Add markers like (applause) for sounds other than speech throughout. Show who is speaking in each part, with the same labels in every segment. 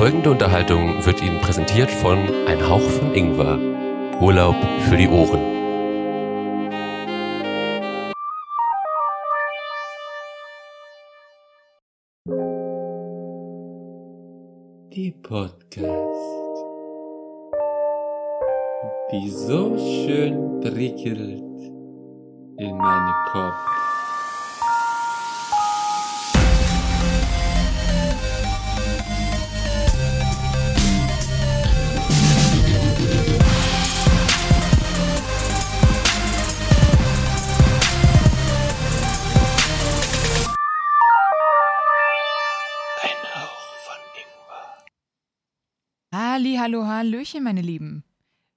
Speaker 1: folgende Unterhaltung wird Ihnen präsentiert von Ein Hauch von Ingwer. Urlaub für die Ohren.
Speaker 2: Die Podcast, die so schön prickelt in meinen Kopf.
Speaker 3: Hallo, hallöchen, meine Lieben.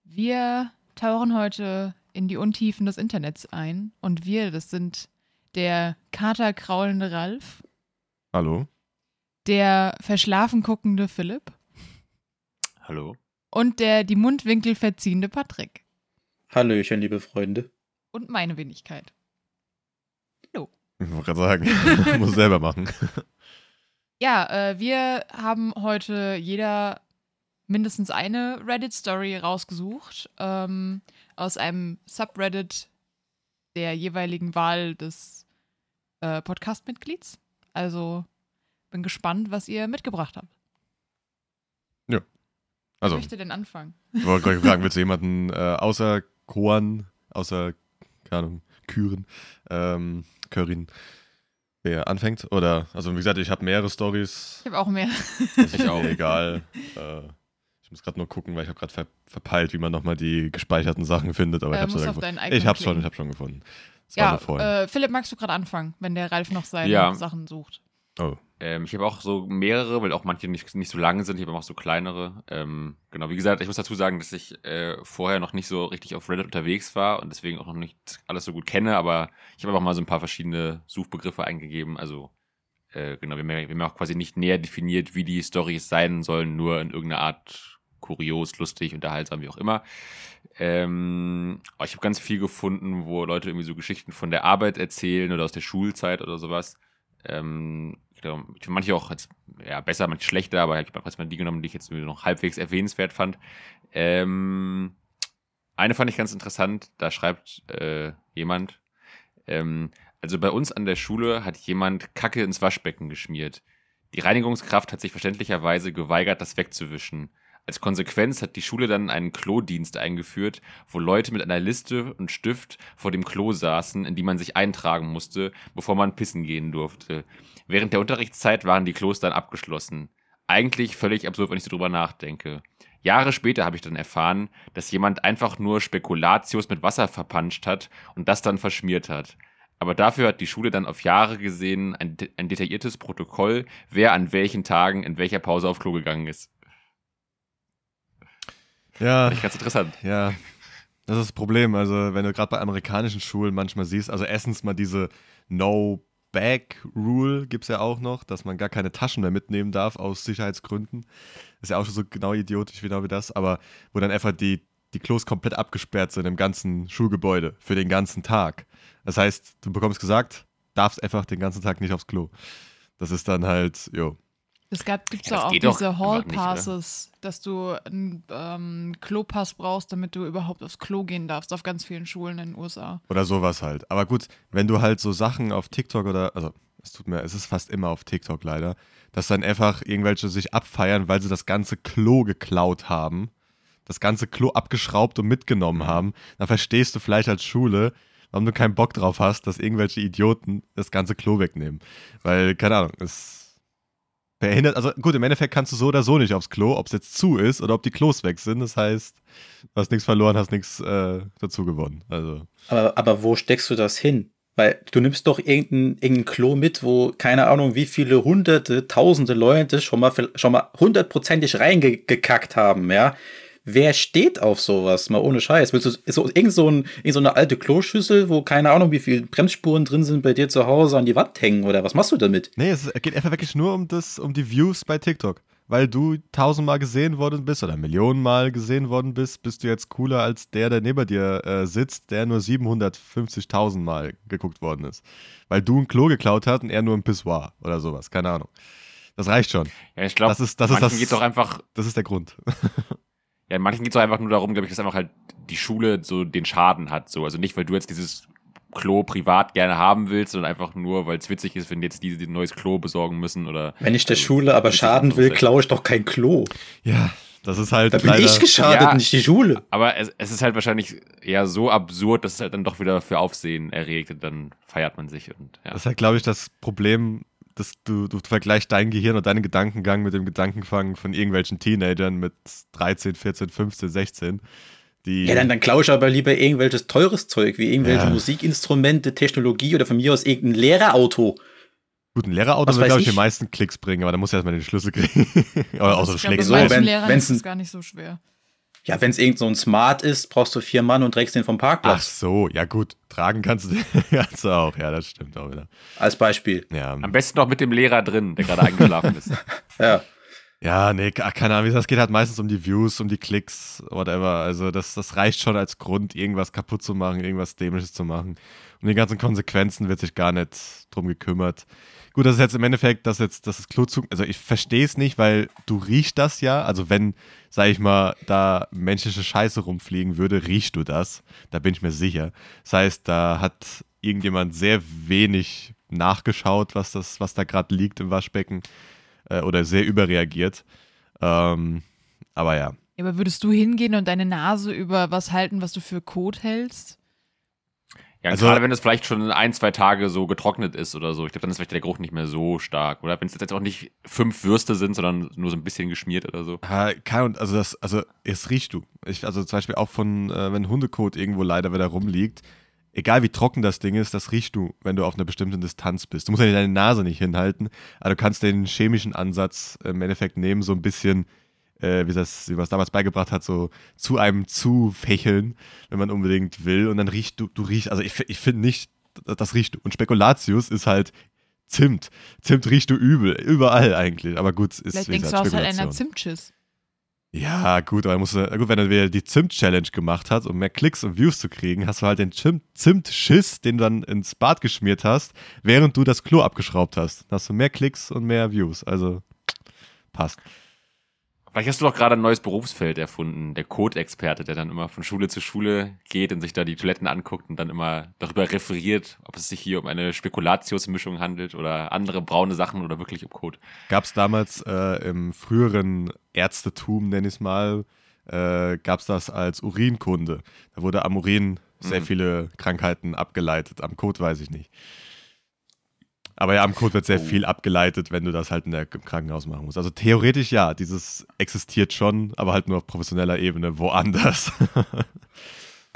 Speaker 3: Wir tauchen heute in die Untiefen des Internets ein. Und wir, das sind der katerkraulende Ralf,
Speaker 4: Hallo?
Speaker 3: der verschlafen guckende Philipp
Speaker 4: Hallo?
Speaker 3: und der die Mundwinkel verziehende Patrick.
Speaker 5: Hallöchen, liebe Freunde.
Speaker 3: Und meine Wenigkeit.
Speaker 4: Ich wollte gerade sagen, (laughs) muss selber machen.
Speaker 3: Ja, äh, wir haben heute jeder mindestens eine Reddit-Story rausgesucht ähm, aus einem Subreddit der jeweiligen Wahl des äh, Podcast-Mitglieds. Also bin gespannt, was ihr mitgebracht habt.
Speaker 4: Also,
Speaker 3: Wer möchte denn anfangen?
Speaker 4: ich wollte gerade fragen, willst du jemanden äh, außer Koan, außer, keine Ahnung, Küren, ähm, Körin, wer anfängt? Oder, also wie gesagt, ich habe mehrere Stories.
Speaker 3: Ich habe auch mehr.
Speaker 4: Ist mir (laughs) egal. Äh, muss gerade nur gucken, weil ich habe gerade ver verpeilt, wie man nochmal die gespeicherten Sachen findet. Aber
Speaker 3: Äh,
Speaker 4: ich habe es hab's schon, ich habe schon gefunden. Das
Speaker 3: Ja, äh, Philipp, magst du gerade anfangen, wenn der Ralf noch seine
Speaker 6: Ja.
Speaker 3: Sachen sucht?
Speaker 4: oh,
Speaker 6: Ähm, ich habe auch so mehrere, weil auch manche nicht, nicht so lang sind. Ich habe auch so kleinere. Ähm, genau, wie gesagt, ich muss dazu sagen, dass ich äh, vorher noch nicht so richtig auf Reddit unterwegs war und deswegen auch noch nicht alles so gut kenne, aber ich habe einfach mal so ein paar verschiedene Suchbegriffe eingegeben. Also, äh, genau, wir wir haben ja auch quasi nicht näher definiert, wie die Storys sein sollen, nur in irgendeiner Art kurios, lustig, unterhaltsam, wie auch immer. Ähm, ich habe ganz viel gefunden, wo Leute irgendwie so Geschichten von der Arbeit erzählen oder aus der Schulzeit oder sowas. Ähm, fand manche auch jetzt, ja, besser, manche schlechter, aber ich habe erstmal die genommen, die ich jetzt noch halbwegs erwähnenswert fand. Ähm, eine fand ich ganz interessant, da schreibt äh, jemand, ähm, also bei uns an der Schule hat jemand Kacke ins Waschbecken geschmiert. Die Reinigungskraft hat sich verständlicherweise geweigert, das wegzuwischen. Als Konsequenz hat die Schule dann einen Klodienst eingeführt, wo Leute mit einer Liste und Stift vor dem Klo saßen, in die man sich eintragen musste, bevor man pissen gehen durfte. Während der Unterrichtszeit waren die Klos dann abgeschlossen. Eigentlich völlig absurd, wenn ich so drüber nachdenke. Jahre später habe ich dann erfahren, dass jemand einfach nur Spekulatius mit Wasser verpanscht hat und das dann verschmiert hat. Aber dafür hat die Schule dann auf Jahre gesehen ein, ein detailliertes Protokoll, wer an welchen Tagen in welcher Pause auf Klo gegangen ist.
Speaker 4: Ja,
Speaker 6: Fand ich ganz interessant.
Speaker 4: Ja, das ist das Problem. Also, wenn du gerade bei amerikanischen Schulen manchmal siehst, also erstens mal diese No-Bag-Rule gibt es ja auch noch, dass man gar keine Taschen mehr mitnehmen darf aus Sicherheitsgründen. ist ja auch schon so genau idiotisch genau wie das, aber wo dann einfach die, die Klos komplett abgesperrt sind im ganzen Schulgebäude für den ganzen Tag. Das heißt, du bekommst gesagt, darfst einfach den ganzen Tag nicht aufs Klo. Das ist dann halt, jo.
Speaker 3: Es gibt
Speaker 6: Ja,
Speaker 3: auch diese Hall
Speaker 6: nicht?
Speaker 3: Passes, dass du einen ähm, Klopass brauchst, damit du überhaupt aufs Klo gehen darfst, auf ganz vielen Schulen in den USA.
Speaker 4: Oder sowas halt. Aber gut, wenn du halt so Sachen auf TikTok oder, also es tut mir, es ist fast immer auf TikTok leider, dass dann einfach irgendwelche sich abfeiern, weil sie das ganze Klo geklaut haben, das ganze Klo abgeschraubt und mitgenommen haben, dann verstehst du vielleicht als Schule, warum du keinen Bock drauf hast, dass irgendwelche Idioten das ganze Klo wegnehmen. Weil, keine Ahnung, es behindert, also gut, im Endeffekt kannst du so oder so nicht aufs Klo, ob es jetzt zu ist oder ob die Klos weg sind. Das heißt, du hast nichts verloren, hast nichts äh, dazu gewonnen. Also.
Speaker 5: Aber, aber wo steckst du das hin? Weil du nimmst doch irgendein, irgendein Klo mit, wo keine Ahnung, wie viele hunderte, tausende Leute schon mal, schon mal hundertprozentig reingekackt haben, ja? Wer steht auf sowas? Mal ohne Scheiß. Willst du so, irgend, so ein, irgend so eine alte Kloschüssel, wo keine Ahnung, wie viele Bremsspuren drin sind, bei dir zu Hause an die Wand hängen? Oder was machst du damit?
Speaker 4: Nee, es geht einfach wirklich nur um das, um die Views bei TikTok. Weil du tausendmal gesehen worden bist oder Millionenmal gesehen worden bist, bist du jetzt cooler als der, der neben dir äh, sitzt, der nur 750.000 Mal geguckt worden ist. Weil du ein Klo geklaut hast und er nur ein Pissoir oder sowas. Keine Ahnung. Das reicht schon.
Speaker 6: Ja, ich glaube,
Speaker 4: Das ist- das ist das-
Speaker 6: geht es auch einfach,
Speaker 4: Das ist der Grund. (laughs)
Speaker 6: ja, manchen geht es einfach nur darum, glaube ich, dass einfach halt die Schule so den Schaden hat. So. Also nicht, weil du jetzt dieses Klo privat gerne haben willst, sondern einfach nur, weil es witzig ist, wenn jetzt die, die ein neues Klo besorgen müssen oder.
Speaker 5: Wenn ich der
Speaker 6: Also,
Speaker 5: Schule aber schaden will, klaue ich doch kein Klo.
Speaker 4: Ja, das ist halt
Speaker 5: Da bin
Speaker 4: leider.
Speaker 5: ich geschadet,
Speaker 6: Ja.
Speaker 5: nicht die Schule.
Speaker 6: Aber es, es ist halt wahrscheinlich eher so absurd, dass es halt dann doch wieder für Aufsehen erregt und dann feiert man sich und ja.
Speaker 4: Das ist halt, glaube ich, das Problem, dass du, du vergleichst dein Gehirn und deinen Gedankengang mit dem Gedankenfang von irgendwelchen Teenagern mit 13, 14, 15, 16. Die,
Speaker 5: Ja, dann, dann klaue ich aber lieber irgendwelches teures Zeug, wie irgendwelche
Speaker 4: Ja.
Speaker 5: Musikinstrumente, Technologie oder von mir aus irgendein Lehrerauto.
Speaker 4: Gut, ein Lehrerauto wird, glaube ich,
Speaker 5: ich?
Speaker 4: die meisten Klicks bringen, aber da muss er erstmal den Schlüssel kriegen. (laughs) Oder außer du
Speaker 3: ich glaube,
Speaker 4: schlägst
Speaker 5: so, wenn-
Speaker 3: das gar nicht so schwer.
Speaker 5: Ja, wenn es irgend so ein Smart ist, brauchst du vier Mann und trägst den vom
Speaker 4: Ach
Speaker 5: Parkplatz.
Speaker 4: so, ja gut, tragen kannst du (laughs) kannst du auch, ja, das stimmt auch wieder.
Speaker 5: Als Beispiel.
Speaker 4: Ja,
Speaker 6: Am besten noch mit dem Lehrer drin, der gerade eingeschlafen ist. (laughs)
Speaker 5: Ja.
Speaker 4: ja nee, ach, keine Ahnung, es geht halt meistens um die Views, um die Klicks, whatever. Also das, das reicht schon als Grund, irgendwas kaputt zu machen, irgendwas Dämliches zu machen. Um die ganzen Konsequenzen wird sich gar nicht drum gekümmert. Gut, das ist jetzt im Endeffekt, dass jetzt das ist Klozug, also ich verstehe es nicht, weil du riechst das ja, also wenn, sag ich mal, da menschliche Scheiße rumfliegen würde, riechst du das, da bin ich mir sicher. Das heißt, da hat irgendjemand sehr wenig nachgeschaut, was das, was da gerade liegt im Waschbecken äh, oder sehr überreagiert. Ähm, aber ja,
Speaker 3: Ja, aber würdest du hingehen und deine Nase über was halten, was du für Kot hältst?
Speaker 6: Ja,
Speaker 4: Also-
Speaker 6: gerade wenn es vielleicht schon ein, zwei Tage so getrocknet ist oder so. Ich glaube, dann ist vielleicht der Geruch nicht mehr so stark. Oder wenn es jetzt auch nicht fünf Würste sind, sondern nur so ein bisschen geschmiert oder so.
Speaker 4: Ha, Kann, also das, also es riecht du. Ich, also zum Beispiel auch von, äh, wenn Hundekot irgendwo leider wieder rumliegt, egal wie trocken das Ding ist, das riechst du, wenn du auf einer bestimmten Distanz bist. Du musst ja deine Nase nicht hinhalten, aber du kannst den chemischen Ansatz im Endeffekt nehmen, so ein bisschen, äh, wie das, wie man es damals beigebracht hat, so zu einem zufächeln, wenn man unbedingt will. Und dann riechst du, du riechst, also ich, ich finde nicht, das riecht du. Und Spekulatius ist halt Zimt. Zimt riechst du übel, überall eigentlich. Aber gut, ist
Speaker 3: Vielleicht denkst du,
Speaker 4: gesagt,
Speaker 3: hast halt einer. Zimtschiss.
Speaker 4: Ja, gut, aber musst du, gut, wenn wieder die Zimt-Challenge gemacht hat, um mehr Klicks und Views zu kriegen, hast du halt den Zimt-Schiss, den du dann ins Bad geschmiert hast, während du das Klo abgeschraubt hast. Dann hast du mehr Klicks und mehr Views. Also passt.
Speaker 6: Vielleicht hast du doch gerade ein neues Berufsfeld erfunden, der Code-Experte, der dann immer von Schule zu Schule geht und sich da die Toiletten anguckt und dann immer darüber referiert, ob es sich hier um eine Spekulatiusmischung handelt oder andere braune Sachen oder wirklich um Code.
Speaker 4: Gab es damals äh, im früheren Ärztetum, nenn ich es mal, äh, gab es das als Urinkunde. Da wurde am Urin sehr
Speaker 6: Mhm.
Speaker 4: viele Krankheiten abgeleitet. Am Kot weiß ich nicht. Aber ja, am Code wird sehr
Speaker 5: Oh.
Speaker 4: viel abgeleitet, wenn du das halt in der, im Krankenhaus machen musst. Also theoretisch ja, dieses existiert schon, aber halt nur auf professioneller Ebene woanders. (laughs)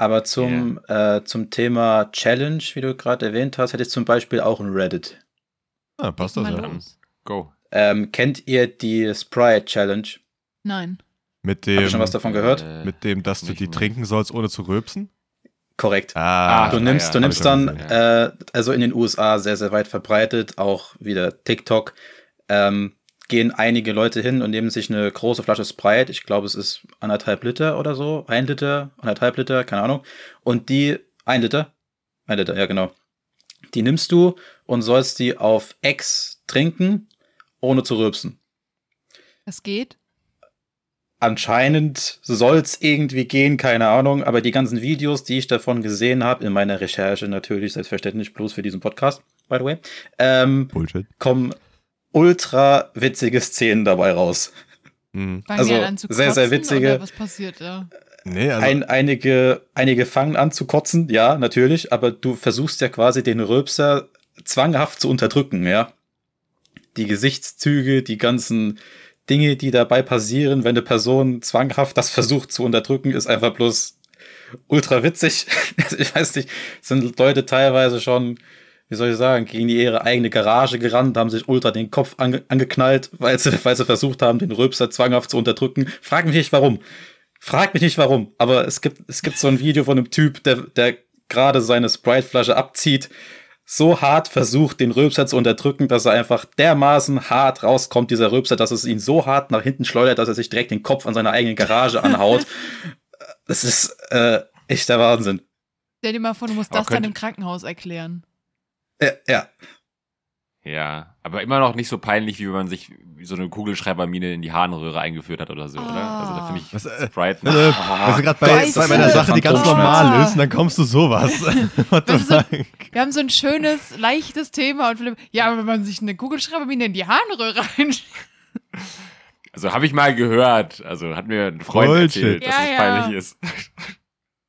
Speaker 5: Aber zum, äh, zum Thema Challenge, wie du gerade erwähnt hast, hätte ich zum Beispiel auch ein Reddit.
Speaker 4: ah, passt das ja.
Speaker 6: Go.
Speaker 5: Ähm, kennt ihr die Sprite Challenge?
Speaker 3: Nein.
Speaker 4: Mit
Speaker 5: Habt ihr
Speaker 4: dem,
Speaker 5: schon was davon gehört?
Speaker 6: Äh,
Speaker 4: mit dem, dass du die
Speaker 6: mehr.
Speaker 4: trinken sollst, ohne zu rülpsen?
Speaker 5: Korrekt.
Speaker 4: Ah,
Speaker 5: Du nimmst,
Speaker 6: ja,
Speaker 5: du nimmst dann,
Speaker 6: gesehen,
Speaker 5: äh, also in den USA sehr, sehr weit verbreitet, auch wieder TikTok, ähm, gehen einige Leute hin und nehmen sich eine große Flasche Sprite, ich glaube, es ist anderthalb Liter oder so, ein Liter, anderthalb Liter, keine Ahnung, und die, ein Liter, ein Liter, ja genau, die nimmst du und sollst die auf Ex trinken, ohne zu rülpsen.
Speaker 3: Das geht.
Speaker 5: Anscheinend soll es irgendwie gehen, keine Ahnung, aber die ganzen Videos, die ich davon gesehen habe, in meiner Recherche natürlich, selbstverständlich bloß für diesen Podcast, by the way, ähm,
Speaker 4: Bullshit.
Speaker 5: kommen ultra witzige Szenen dabei raus.
Speaker 4: Mhm.
Speaker 3: Fangen
Speaker 5: Also,
Speaker 3: die an zu
Speaker 5: sehr, sehr witzige-
Speaker 3: was passiert da?
Speaker 4: Nee, also,
Speaker 5: Ein, einige, einige fangen an zu kotzen, ja, natürlich, aber du versuchst ja quasi den Rülpser zwanghaft zu unterdrücken, ja. Die Gesichtszüge, die ganzen Dinge, die dabei passieren, wenn eine Person zwanghaft das versucht zu unterdrücken, ist einfach bloß ultra witzig. (laughs) Also ich weiß nicht, sind Leute teilweise schon, wie soll ich sagen, gegen ihre eigene Garage gerannt, haben sich ultra den Kopf ange angeknallt, weil sie, weil sie versucht haben, den Rülpser zwanghaft zu unterdrücken. Frag mich nicht warum. Frag mich nicht warum, aber es gibt, es gibt so ein Video von einem Typ, der, der gerade seine Sprite-Flasche abzieht, so hart versucht, den Rülpser zu unterdrücken, dass er einfach dermaßen hart rauskommt, dieser Rülpser, dass es ihn so hart nach hinten schleudert, dass er sich direkt den Kopf an seiner eigenen Garage anhaut. (laughs) Das ist äh, echt der Wahnsinn.
Speaker 3: Stell dir mal vor, du musst
Speaker 6: Aber
Speaker 3: das dann im Krankenhaus erklären.
Speaker 5: Ja, ja.
Speaker 6: Ja, aber immer noch nicht so peinlich, wie wenn man sich so eine Kugelschreibermine in die Harnröhre eingeführt hat oder so, oder? Also da finde ich
Speaker 4: Was, äh,
Speaker 6: Sprite.
Speaker 4: Äh, wir sind gerade bei, bei einer Sache, die ganz normal ist, und dann kommst du sowas. (laughs) (laughs)
Speaker 3: So-? Wir haben so ein schönes, leichtes Thema und Philipp, ja, aber wenn man sich eine Kugelschreibermine in die Harnröhre reinschiebt.
Speaker 6: Also habe ich mal gehört. Also hat mir ein Freund
Speaker 4: Bullshit.
Speaker 6: erzählt, dass
Speaker 3: Ja,
Speaker 6: es
Speaker 3: ja.
Speaker 6: peinlich ist.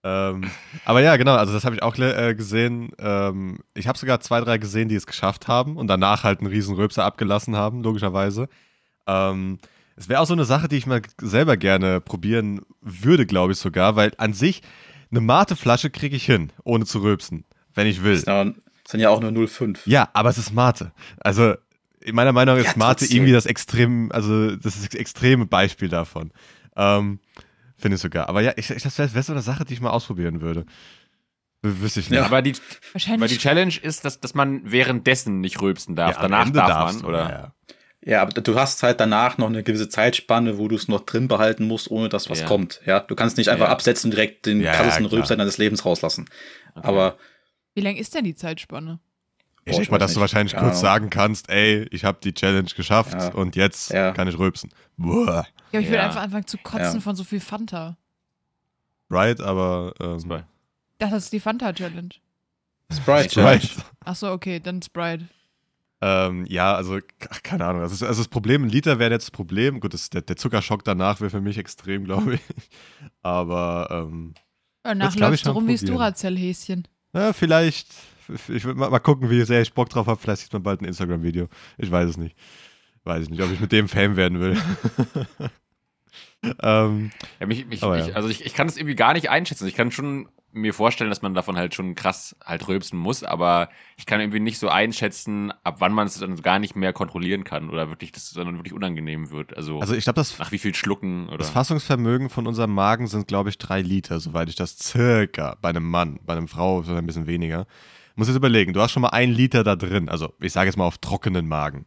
Speaker 4: Ähm, aber ja, genau, also das habe ich auch äh, gesehen. Ähm, ich habe sogar zwei, drei gesehen, die es geschafft haben und danach halt einen riesen Röpser abgelassen haben, logischerweise. Ähm, es wäre auch so eine Sache, die ich mal selber gerne probieren würde, glaube ich sogar, weil an sich eine Mateflasche kriege ich hin, ohne zu rülpsen, wenn ich will.
Speaker 5: Das sind ja- auch nur 0,5.
Speaker 4: Ja, aber es ist Mate. Also, in meiner Meinung ist
Speaker 5: Ja,
Speaker 4: Mate irgendwie das extrem, also das ist das extreme Beispiel davon. Ähm, Finde ich sogar. Aber ja, ich, ich, das wäre wär so eine Sache, die ich mal ausprobieren würde. Wüsste ich nicht.
Speaker 5: Ja.
Speaker 6: Aber die, weil
Speaker 3: Wahrscheinlich.
Speaker 6: die Challenge ist, dass, dass man währenddessen nicht rülpsen darf.
Speaker 4: Ja,
Speaker 6: Danach darf
Speaker 4: darfst
Speaker 6: man,
Speaker 4: du,
Speaker 6: oder?
Speaker 4: ja.
Speaker 5: Ja, aber du hast halt danach noch eine gewisse Zeitspanne, wo du es noch drin behalten musst, ohne dass was
Speaker 6: Ja.
Speaker 5: kommt. Ja, du kannst nicht einfach
Speaker 6: Ja.
Speaker 5: absetzen und direkt den
Speaker 4: Ja, ja,
Speaker 5: krassesten
Speaker 4: klar.
Speaker 5: Rülpser deines Lebens rauslassen.
Speaker 6: Okay.
Speaker 5: Aber
Speaker 3: Wie lang ist denn die Zeitspanne?
Speaker 4: Ich denke mal, dass du
Speaker 5: nicht.
Speaker 4: wahrscheinlich
Speaker 5: Keine
Speaker 4: kurz
Speaker 5: Ahnung.
Speaker 4: sagen kannst, ey, ich habe die Challenge geschafft
Speaker 5: Ja.
Speaker 4: und jetzt
Speaker 5: Ja.
Speaker 4: kann ich rülpsen. Boah.
Speaker 3: Ja, aber ich würde
Speaker 6: Ja.
Speaker 3: einfach anfangen zu kotzen
Speaker 5: Ja.
Speaker 3: von so viel Fanta.
Speaker 4: Right, aber ähm.
Speaker 3: Das ist die Fanta-Challenge.
Speaker 5: Sprite Challenge.
Speaker 3: Achso, okay, dann Sprite.
Speaker 4: Ähm, ja, also, ach, keine Ahnung. Also, also das Problem, ein Liter wäre jetzt das Problem. Gut, das, der, der Zuckerschock danach wäre für mich extrem, (laughs) glaube ich. Aber ähm,
Speaker 3: Danach läufst du rum wie das. Duracell-Häschen.
Speaker 4: ja, vielleicht. Ich will mal, mal gucken, wie sehr ich Bock drauf habe. Vielleicht sieht man bald ein Instagram-Video. Ich weiß es nicht. Weiß ich nicht, ob ich mit dem Fame werden will. (laughs) ähm,
Speaker 6: Ja, mich, mich,
Speaker 4: Aber
Speaker 6: ich. Also ich, ich kann das irgendwie gar nicht einschätzen. Ich kann schon mir vorstellen, dass man davon halt schon krass halt rülpsen muss, aber ich kann irgendwie nicht so einschätzen, ab wann man es dann gar nicht mehr kontrollieren kann oder wirklich, dass es dann wirklich unangenehm wird. Also,
Speaker 4: also, ich glaube, das,
Speaker 6: nach wie viel Schlucken oder.
Speaker 4: das Fassungsvermögen von unserem Magen sind, glaube ich, drei Liter, soweit ich das circa bei einem Mann, bei einer Frau ist ein bisschen weniger. Muss jetzt überlegen, du hast schon mal einen Liter da drin, also ich sage jetzt mal auf trockenen Magen.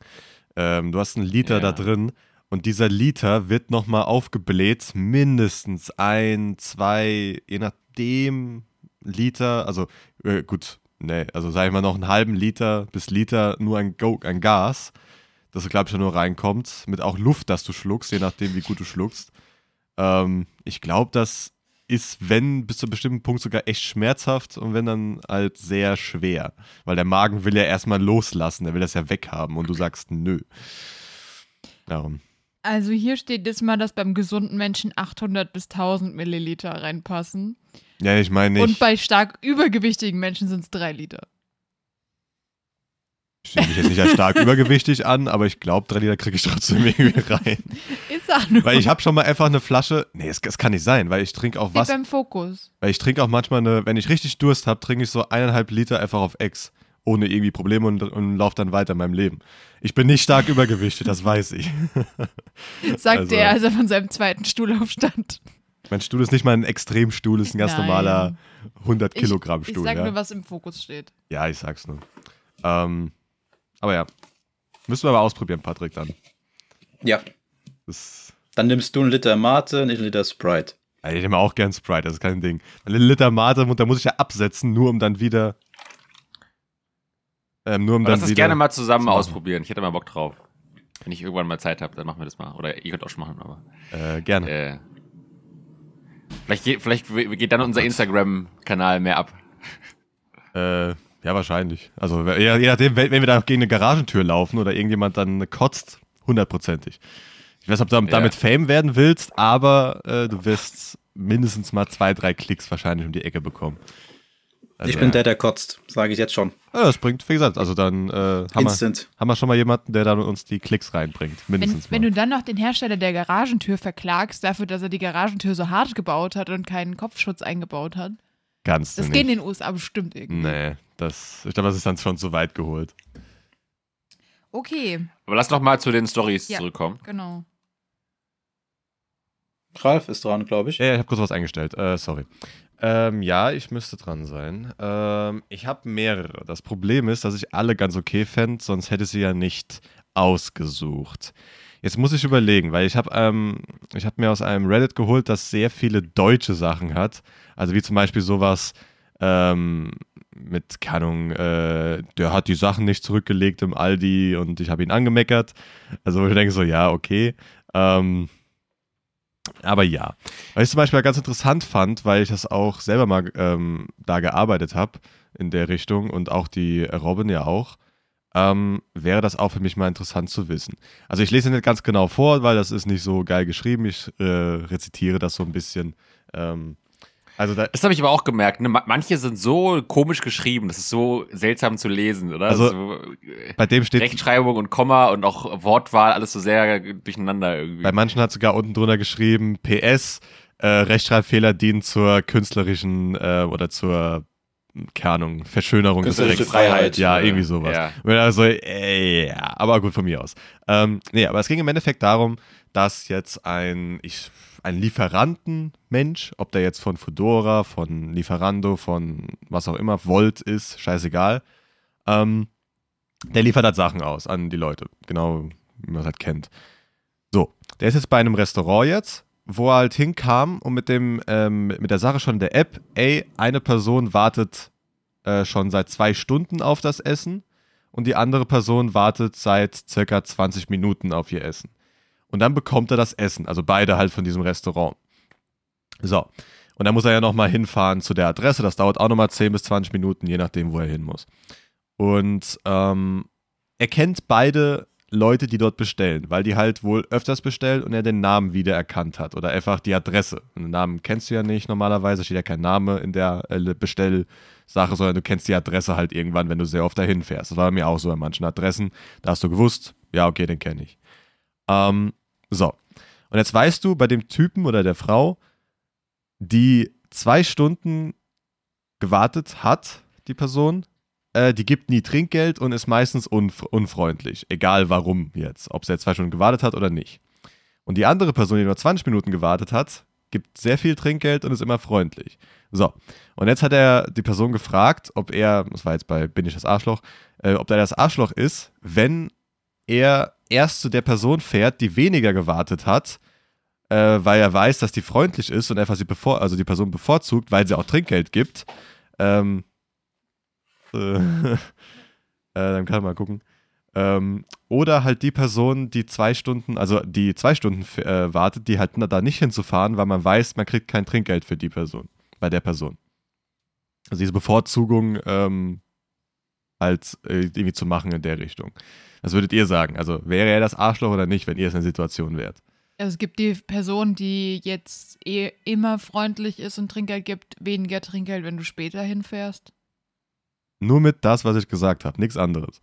Speaker 4: Ähm, du hast einen Liter
Speaker 6: Ja.
Speaker 4: da drin und dieser Liter wird nochmal aufgebläht, mindestens ein, zwei, je nachdem Liter, also äh, gut, nee, also sage ich mal noch einen halben Liter bis Liter nur ein, Go, ein Gas, das glaube ich nur reinkommt, mit auch Luft, das du schluckst, je nachdem wie gut du schluckst. Ähm, ich glaube, das ist, wenn bis zu einem bestimmten Punkt sogar echt schmerzhaft und wenn dann halt sehr schwer. Weil der Magen will ja erstmal loslassen, der will das ja weghaben und du sagst nö. Darum.
Speaker 3: Also hier steht jetzt mal, dass beim gesunden Menschen 800 bis 1000 Milliliter reinpassen.
Speaker 4: Ja, ich meine
Speaker 3: Und
Speaker 4: nicht.
Speaker 3: bei stark übergewichtigen Menschen sind es 3 Liter.
Speaker 4: Ich stehe mich jetzt nicht als stark (laughs) übergewichtig an, aber ich glaube, drei Liter kriege ich trotzdem (laughs) irgendwie rein.
Speaker 3: Ist auch nur
Speaker 4: Weil ich habe schon mal einfach eine Flasche. Nee, es, es kann nicht sein, weil ich trinke auch
Speaker 3: steht
Speaker 4: was.
Speaker 3: beim Fokus.
Speaker 4: Weil ich trinke auch manchmal eine, wenn ich richtig Durst habe, trinke ich so eineinhalb Liter einfach auf Ex. Ohne irgendwie Probleme und, und laufe dann weiter in meinem Leben. Ich bin nicht stark übergewichtet, das weiß ich. (laughs)
Speaker 3: Sagt
Speaker 4: Also-
Speaker 3: er, als er von seinem zweiten Stuhl aufstand.
Speaker 4: Mein Stuhl ist nicht mal ein Extremstuhl, ist ein ganz
Speaker 3: Nein.
Speaker 4: normaler 100
Speaker 3: Ich-
Speaker 4: Kilogramm
Speaker 3: Ich
Speaker 4: Stuhl.
Speaker 3: sag
Speaker 4: ja.
Speaker 3: nur, was im Fokus steht.
Speaker 4: ja, ich sag's nur. Ähm, aber ja, müssen wir aber ausprobieren, Patrick, dann.
Speaker 5: Ja,
Speaker 4: Das,
Speaker 5: dann nimmst du einen Liter Mate und ich einen Liter Sprite.
Speaker 4: ich nehme auch gern Sprite, das ist kein Ding. Ein Liter Mate, und da muss ich ja absetzen, nur um dann wieder. Ähm, nur um
Speaker 6: Aber
Speaker 4: dann
Speaker 6: lass das
Speaker 4: wieder.
Speaker 6: gerne mal zusammen
Speaker 4: zu
Speaker 6: ausprobieren. Ich hätte mal Bock drauf. Wenn ich irgendwann mal Zeit habe, dann machen wir das mal. Oder ihr könnt auch schon machen, aber.
Speaker 4: Äh, gerne.
Speaker 6: Äh, vielleicht, geht, vielleicht geht dann unser Instagram-Kanal mehr ab.
Speaker 4: Äh, ja, wahrscheinlich. Also, je, je nachdem, wenn wenn wir da gegen eine Garagentür laufen oder irgendjemand dann kotzt, hundertprozentig. Ich weiß, ob du damit Fame werden willst, aber äh, du wirst mindestens mal zwei, drei Klicks wahrscheinlich um die Ecke bekommen. Also,
Speaker 5: ich bin der, der kotzt, sage ich jetzt schon.
Speaker 4: Ja, das bringt, wie gesagt, also dann äh, haben, wir,
Speaker 5: Instant.
Speaker 4: haben wir schon mal jemanden, der dann uns die Klicks reinbringt.
Speaker 3: Wenn,
Speaker 4: Mindestens
Speaker 3: wenn
Speaker 4: mal.
Speaker 3: du dann noch den Hersteller der Garagentür verklagst, dafür, dass er die Garagentür so hart gebaut hat und keinen Kopfschutz eingebaut hat.
Speaker 4: Kannst du
Speaker 3: Das
Speaker 4: nicht.
Speaker 3: geht in den USA bestimmt irgendwie.
Speaker 4: Nee, das, ich glaube, das ist dann schon zu weit geholt.
Speaker 3: Okay,
Speaker 6: Aber lass doch mal zu den Stories
Speaker 3: Ja.
Speaker 6: zurückkommen.
Speaker 3: genau.
Speaker 5: Ralf ist dran, glaube ich.
Speaker 4: Ja, ja, ich habe kurz was eingestellt. Äh, sorry. Ähm, ja, ich müsste dran sein. Ähm, ich habe mehrere. Das Problem ist, dass ich alle ganz okay fände, sonst hätte sie ja nicht ausgesucht. Jetzt muss ich überlegen, weil ich habe ähm, hab mir aus einem Reddit geholt, das sehr viele deutsche Sachen hat. Also wie zum Beispiel sowas, ähm, mit, keine Ahnung, äh, der hat die Sachen nicht zurückgelegt im Aldi und ich habe ihn angemeckert. Also ich denke so, ja, okay. Ähm, aber ja. Was ich zum Beispiel ganz interessant fand, weil ich das auch selber mal ähm, da gearbeitet habe in der Richtung und auch die Robin ja auch, ähm, wäre das auch für mich mal interessant zu wissen. Also ich lese nicht ganz genau vor, weil das ist nicht so geil geschrieben. Ich äh, rezitiere das so ein bisschen. Ähm, also da,
Speaker 6: Das habe ich aber auch gemerkt. Ne? Ma- Manche sind so komisch geschrieben, das ist so seltsam zu lesen, oder?
Speaker 4: Also,
Speaker 6: so, äh,
Speaker 4: bei dem steht,
Speaker 6: Rechtschreibung und Komma und auch Wortwahl, alles so sehr durcheinander irgendwie.
Speaker 4: bei manchen hat sogar unten drunter geschrieben, PS, äh, Rechtschreibfehler dienen zur künstlerischen äh, oder zur, keine Ahnung, Verschönerung des Texts.
Speaker 5: Freiheit.
Speaker 4: Ja, irgendwie sowas.
Speaker 6: Ja.
Speaker 4: Und also, äh, ja, aber gut von mir aus. Ähm, nee, aber es ging im Endeffekt darum, dass jetzt ein, ich, ein Lieferantenmensch, ob der jetzt von Fedora, von Lieferando, von was auch immer, Volt ist, scheißegal, ähm, der liefert halt Sachen aus an die Leute. Genau, wie man es halt kennt. So, der ist jetzt bei einem Restaurant jetzt, wo er halt hinkam und mit dem, ähm, mit der Sache schon in der App, ey, eine Person wartet äh, schon seit zwei Stunden auf das Essen und die andere Person wartet seit circa 20 Minuten auf ihr Essen. Und dann bekommt er das Essen, also beide halt von diesem Restaurant. So. Und dann muss er ja nochmal hinfahren zu der Adresse. Das dauert auch nochmal 10 bis 20 Minuten, je nachdem, wo er hin muss. Und ähm, er kennt beide Leute, die dort bestellen, weil die halt wohl öfters bestellen und er den Namen wieder erkannt hat oder einfach die Adresse. Und den Namen kennst du ja nicht normalerweise, steht ja kein Name in der äh, Bestellsache, sondern du kennst die Adresse halt irgendwann, wenn du sehr oft dahin fährst. Das war bei mir auch so bei manchen Adressen. Da hast du gewusst, ja, okay, den kenne ich. Ähm, so. Und jetzt weißt du bei dem Typen oder der Frau, die zwei Stunden gewartet hat, die Person, äh, die gibt nie Trinkgeld und ist meistens unf unfreundlich. Egal warum jetzt. Ob sie jetzt zwei Stunden gewartet hat oder nicht. Und die andere Person, die nur 20 Minuten gewartet hat, gibt sehr viel Trinkgeld und ist immer freundlich. So. Und jetzt hat er die Person gefragt, ob er, das war jetzt bei Bin ich das Arschloch, äh, ob er das Arschloch ist, wenn er erst zu der Person fährt, die weniger gewartet hat, äh, weil er weiß, dass die freundlich ist und einfach sie bevor, also die Person bevorzugt, weil sie auch Trinkgeld gibt. Ähm, äh, (laughs) äh, dann kann man mal gucken. Ähm, oder halt die Person, die zwei Stunden, also die zwei Stunden äh, wartet, die halt da nicht hinzufahren, weil man weiß, man kriegt kein Trinkgeld für die Person, bei der Person. Also diese Bevorzugung ähm, halt äh, irgendwie zu machen in der Richtung. Was würdet ihr sagen? Also wäre er das Arschloch oder nicht, wenn ihr es in der Situation wärt?
Speaker 3: Also es gibt die Person, die jetzt eh immer freundlich ist und Trinkgeld gibt, weniger Trinkgeld, wenn du später hinfährst.
Speaker 4: Nur mit das, was ich gesagt habe, nichts anderes.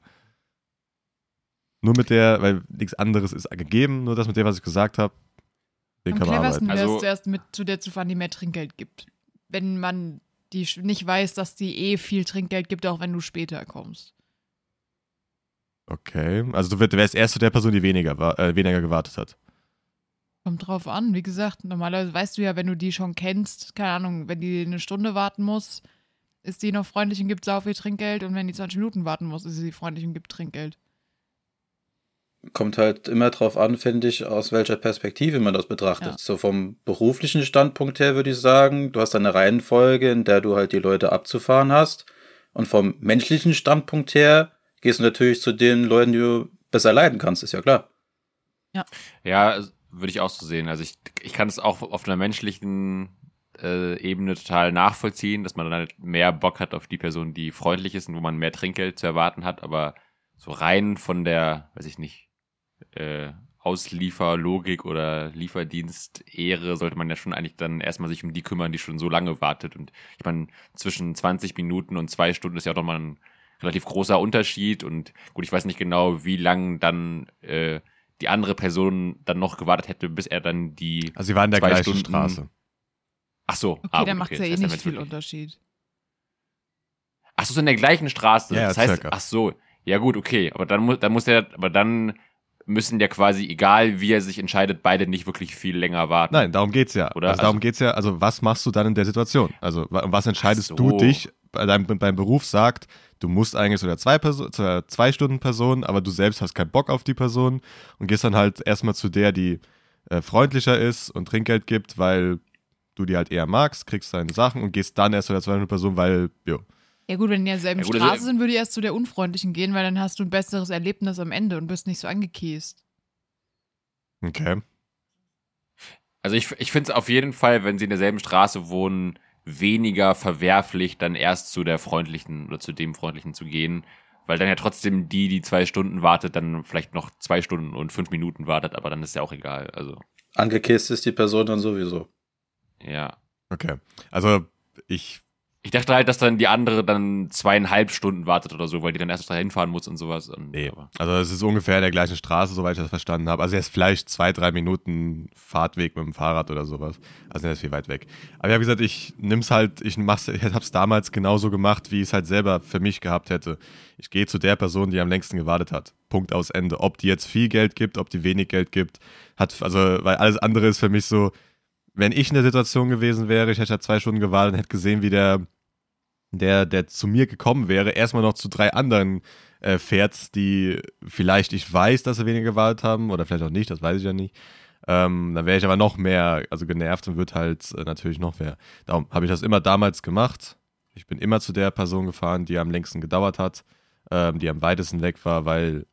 Speaker 4: Nur mit der, weil nichts anderes ist gegeben, nur das mit dem, was ich gesagt habe, den
Speaker 3: Am
Speaker 4: kann man arbeiten.
Speaker 3: es
Speaker 6: Also-
Speaker 3: zuerst mit zu der zu fahren, die mehr Trinkgeld gibt. Wenn man die nicht weiß, dass die eh viel Trinkgeld gibt, auch wenn du später kommst.
Speaker 4: Okay, also du wär- wärst erst zu der Person, die weniger, äh, weniger gewartet hat.
Speaker 3: Kommt drauf an, wie gesagt, normalerweise weißt du ja, wenn du die schon kennst, keine Ahnung, wenn die eine Stunde warten muss, ist die noch freundlich und gibt sau viel Trinkgeld und wenn die 20 Minuten warten muss, ist sie freundlich und gibt Trinkgeld.
Speaker 5: Kommt halt immer drauf an, finde ich, aus welcher Perspektive man das betrachtet.
Speaker 3: Ja.
Speaker 5: So vom beruflichen Standpunkt her würde ich sagen, du hast eine Reihenfolge, in der du halt die Leute abzufahren hast. Und vom menschlichen Standpunkt her gehst du natürlich zu den Leuten, die du besser leiden kannst, ist ja klar.
Speaker 6: Ja, also, würde ich auch so sehen. Also ich, ich kann es auch auf einer menschlichen Ebene total nachvollziehen, dass man dann halt mehr Bock hat auf die Person, die freundlich ist und wo man mehr Trinkgeld zu erwarten hat, aber so rein von der, weiß ich nicht, äh, Auslieferlogik oder Lieferdienst-Ehre sollte man ja schon eigentlich dann erstmal sich um die kümmern, die schon so lange wartet. Und ich meine, zwischen 20 Minuten und zwei Stunden ist ja auch nochmal ein relativ großer Unterschied. Und gut, ich weiß nicht genau, wie lang dann äh, die andere Person dann noch gewartet hätte, bis er dann die.
Speaker 4: Also sie waren in der gleichen
Speaker 6: Stunden-
Speaker 4: Straße.
Speaker 6: Ach so.
Speaker 3: Okay,
Speaker 6: ah,
Speaker 3: dann macht es
Speaker 6: okay,
Speaker 3: ja eh nicht viel
Speaker 6: wirklich-
Speaker 3: Unterschied.
Speaker 6: Ach so, ist in der gleichen Straße.
Speaker 4: Ja, ja,
Speaker 6: das heißt,
Speaker 4: circa.
Speaker 6: ach so, ja gut, okay, aber dann muss, dann muss der, aber dann müssen der quasi, egal wie er sich entscheidet, beide nicht wirklich viel länger warten.
Speaker 4: Nein, darum geht's ja.
Speaker 6: Oder?
Speaker 4: Also darum
Speaker 6: Also-
Speaker 4: geht's ja, also was machst du dann in der Situation? Also wa- was entscheidest
Speaker 6: Ach
Speaker 4: du
Speaker 6: so.
Speaker 4: dich, bei deinem, beim Beruf sagt, du musst eigentlich zu der zwei, Perso zu der zwei Stunden Person, aber du selbst hast keinen Bock auf die Person und gehst dann halt erstmal zu der, die äh, freundlicher ist und Trinkgeld gibt, weil du die halt eher magst, kriegst deine Sachen und gehst dann erst zu der zweiten Person, weil, jo.
Speaker 3: Ja gut, wenn die in derselben
Speaker 6: Ja, gut,
Speaker 3: Straße sind, würde ich erst zu der Unfreundlichen gehen, weil dann hast du ein besseres Erlebnis am Ende und bist nicht so angekäst.
Speaker 4: Okay.
Speaker 6: Also ich, ich finde es auf jeden Fall, wenn sie in derselben Straße wohnen, weniger verwerflich, dann erst zu der freundlichen oder zu dem freundlichen zu gehen, weil dann ja trotzdem die, die zwei Stunden wartet, dann vielleicht noch zwei Stunden und fünf Minuten wartet, aber dann ist ja auch egal. Also
Speaker 5: Angekäst ist die Person dann sowieso.
Speaker 6: Ja.
Speaker 4: Okay. Also, ich
Speaker 6: Ich dachte halt, dass dann die andere dann zweieinhalb Stunden wartet oder so, weil die dann erst dahin fahren muss und sowas. Und,
Speaker 4: Nee,
Speaker 6: aber,
Speaker 4: also es ist ungefähr in der gleichen Straße, soweit ich das verstanden habe. Also er ist vielleicht zwei, drei Minuten Fahrtweg mit dem Fahrrad oder sowas. Also er ist viel weit weg. Aber ich habe gesagt, ich nimm's halt, ich mach's, ich habe es damals genauso gemacht, wie ich es halt selber für mich gehabt hätte. Ich gehe zu der Person, die am längsten gewartet hat. Punkt aus Ende. Ob die jetzt viel Geld gibt, ob die wenig Geld gibt, hat, also, weil alles andere ist für mich so, wenn ich in der Situation gewesen wäre, ich hätte halt zwei Stunden gewartet und hätte gesehen, wie der der, der zu mir gekommen wäre, erstmal noch zu drei anderen äh, fährt, die vielleicht ich weiß, dass sie weniger gewartet haben oder vielleicht auch nicht, das weiß ich ja nicht. Ähm, dann wäre ich aber noch mehr, also genervt und wird halt äh, natürlich noch mehr. Darum habe ich das immer damals gemacht. Ich bin immer zu der Person gefahren, die am längsten gedauert hat, ähm, die am weitesten weg war, weil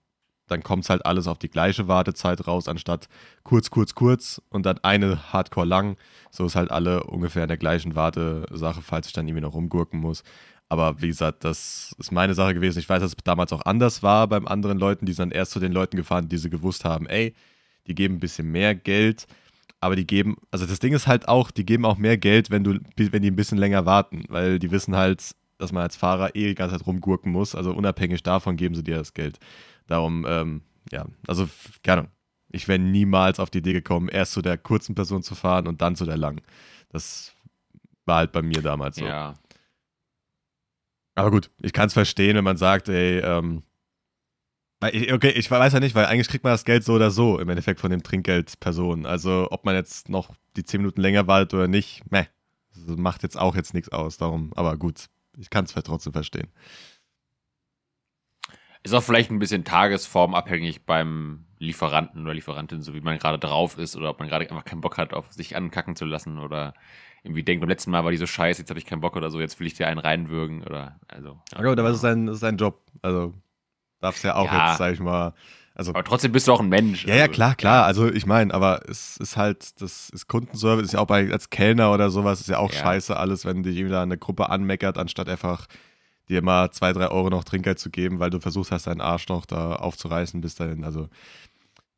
Speaker 4: dann kommt es halt alles auf die gleiche Wartezeit raus, anstatt kurz, kurz, kurz und dann eine Hardcore lang. So ist halt alle ungefähr in der gleichen Wartesache, falls ich dann irgendwie noch rumgurken muss. Aber wie gesagt, das ist meine Sache gewesen. Ich weiß, dass es damals auch anders war beim anderen Leuten. Die sind dann erst zu den Leuten gefahren, die sie gewusst haben, ey, die geben ein bisschen mehr Geld. Aber die geben, also das Ding ist halt auch, die geben auch mehr Geld, wenn du, wenn die ein bisschen länger warten, weil die wissen halt, dass man als Fahrer eh die ganze Zeit rumgurken muss. Also unabhängig davon geben sie dir das Geld. Darum, ähm, ja, also keine Ahnung. Ich wäre niemals auf die Idee gekommen, erst zu der kurzen Person zu fahren und dann zu der langen. Das war halt bei mir damals so.
Speaker 6: ja.
Speaker 4: Aber gut, ich kann es verstehen, wenn man sagt, ey, ähm, okay, ich weiß ja nicht, weil eigentlich kriegt man das Geld so oder so im Endeffekt von dem Trinkgeldperson. Also ob man jetzt noch die 10 Minuten länger wartet oder nicht, meh, macht jetzt auch jetzt nichts aus. Darum, aber gut, ich kann es trotzdem verstehen.
Speaker 6: Ist auch vielleicht ein bisschen tagesformabhängig beim Lieferanten oder Lieferantin, so wie man gerade drauf ist oder ob man gerade einfach keinen Bock hat, auf sich ankacken zu lassen oder irgendwie denkt, beim letzten Mal war die so scheiße, jetzt habe ich keinen Bock oder so, jetzt will ich dir einen reinwürgen oder also. ja.
Speaker 4: Aber das ist sein, das ist sein Job. Also darfst ja auch
Speaker 6: Ja.
Speaker 4: jetzt, sag ich mal, also
Speaker 6: Aber trotzdem bist du auch ein Mensch.
Speaker 4: Ja, ja,
Speaker 6: also.
Speaker 4: klar, klar. Also ich meine, aber es ist halt, das ist Kundenservice, ist ja auch bei als Kellner oder sowas, ist ja auch
Speaker 6: Ja.
Speaker 4: scheiße alles, wenn dich irgendwie da eine Gruppe anmeckert, anstatt einfach dir mal zwei, drei Euro noch Trinkgeld zu geben, weil du versucht hast, deinen Arsch noch da aufzureißen bis dahin. Also,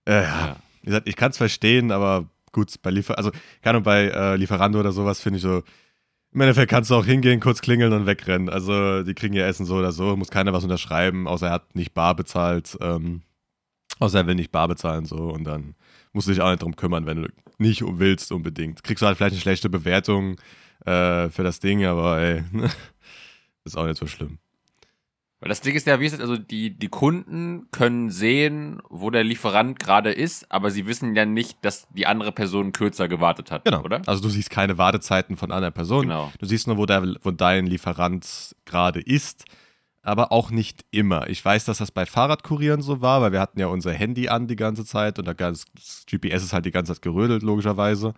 Speaker 4: äh, ja. Wie gesagt, ich kann es verstehen, aber gut, bei Liefer, also, keine Ahnung, bei äh, Lieferando oder sowas finde ich so, im Endeffekt kannst du auch hingehen, kurz klingeln und wegrennen. Also, die kriegen ihr Essen so oder so, muss keiner was unterschreiben, außer er hat nicht bar bezahlt. Ähm, außer er will nicht bar bezahlen, so. Und dann musst du dich auch nicht drum kümmern, wenn du nicht willst unbedingt. Kriegst du halt vielleicht eine schlechte Bewertung äh, für das Ding, aber ey, (laughs) ist auch nicht so schlimm.
Speaker 6: Weil das Ding ist ja, wie ist es, also die, die Kunden können sehen, wo der Lieferant gerade ist, aber sie wissen ja nicht, dass die andere Person kürzer gewartet hat,
Speaker 4: Genau.
Speaker 6: oder?
Speaker 4: Also du siehst keine Wartezeiten von anderen Personen.
Speaker 6: Genau.
Speaker 4: Du siehst nur, wo, der, wo dein Lieferant gerade ist, aber auch nicht immer. Ich weiß, dass das bei Fahrradkurieren so war, weil wir hatten ja unser Handy an die ganze Zeit und das GPS ist halt die ganze Zeit gerödelt, logischerweise.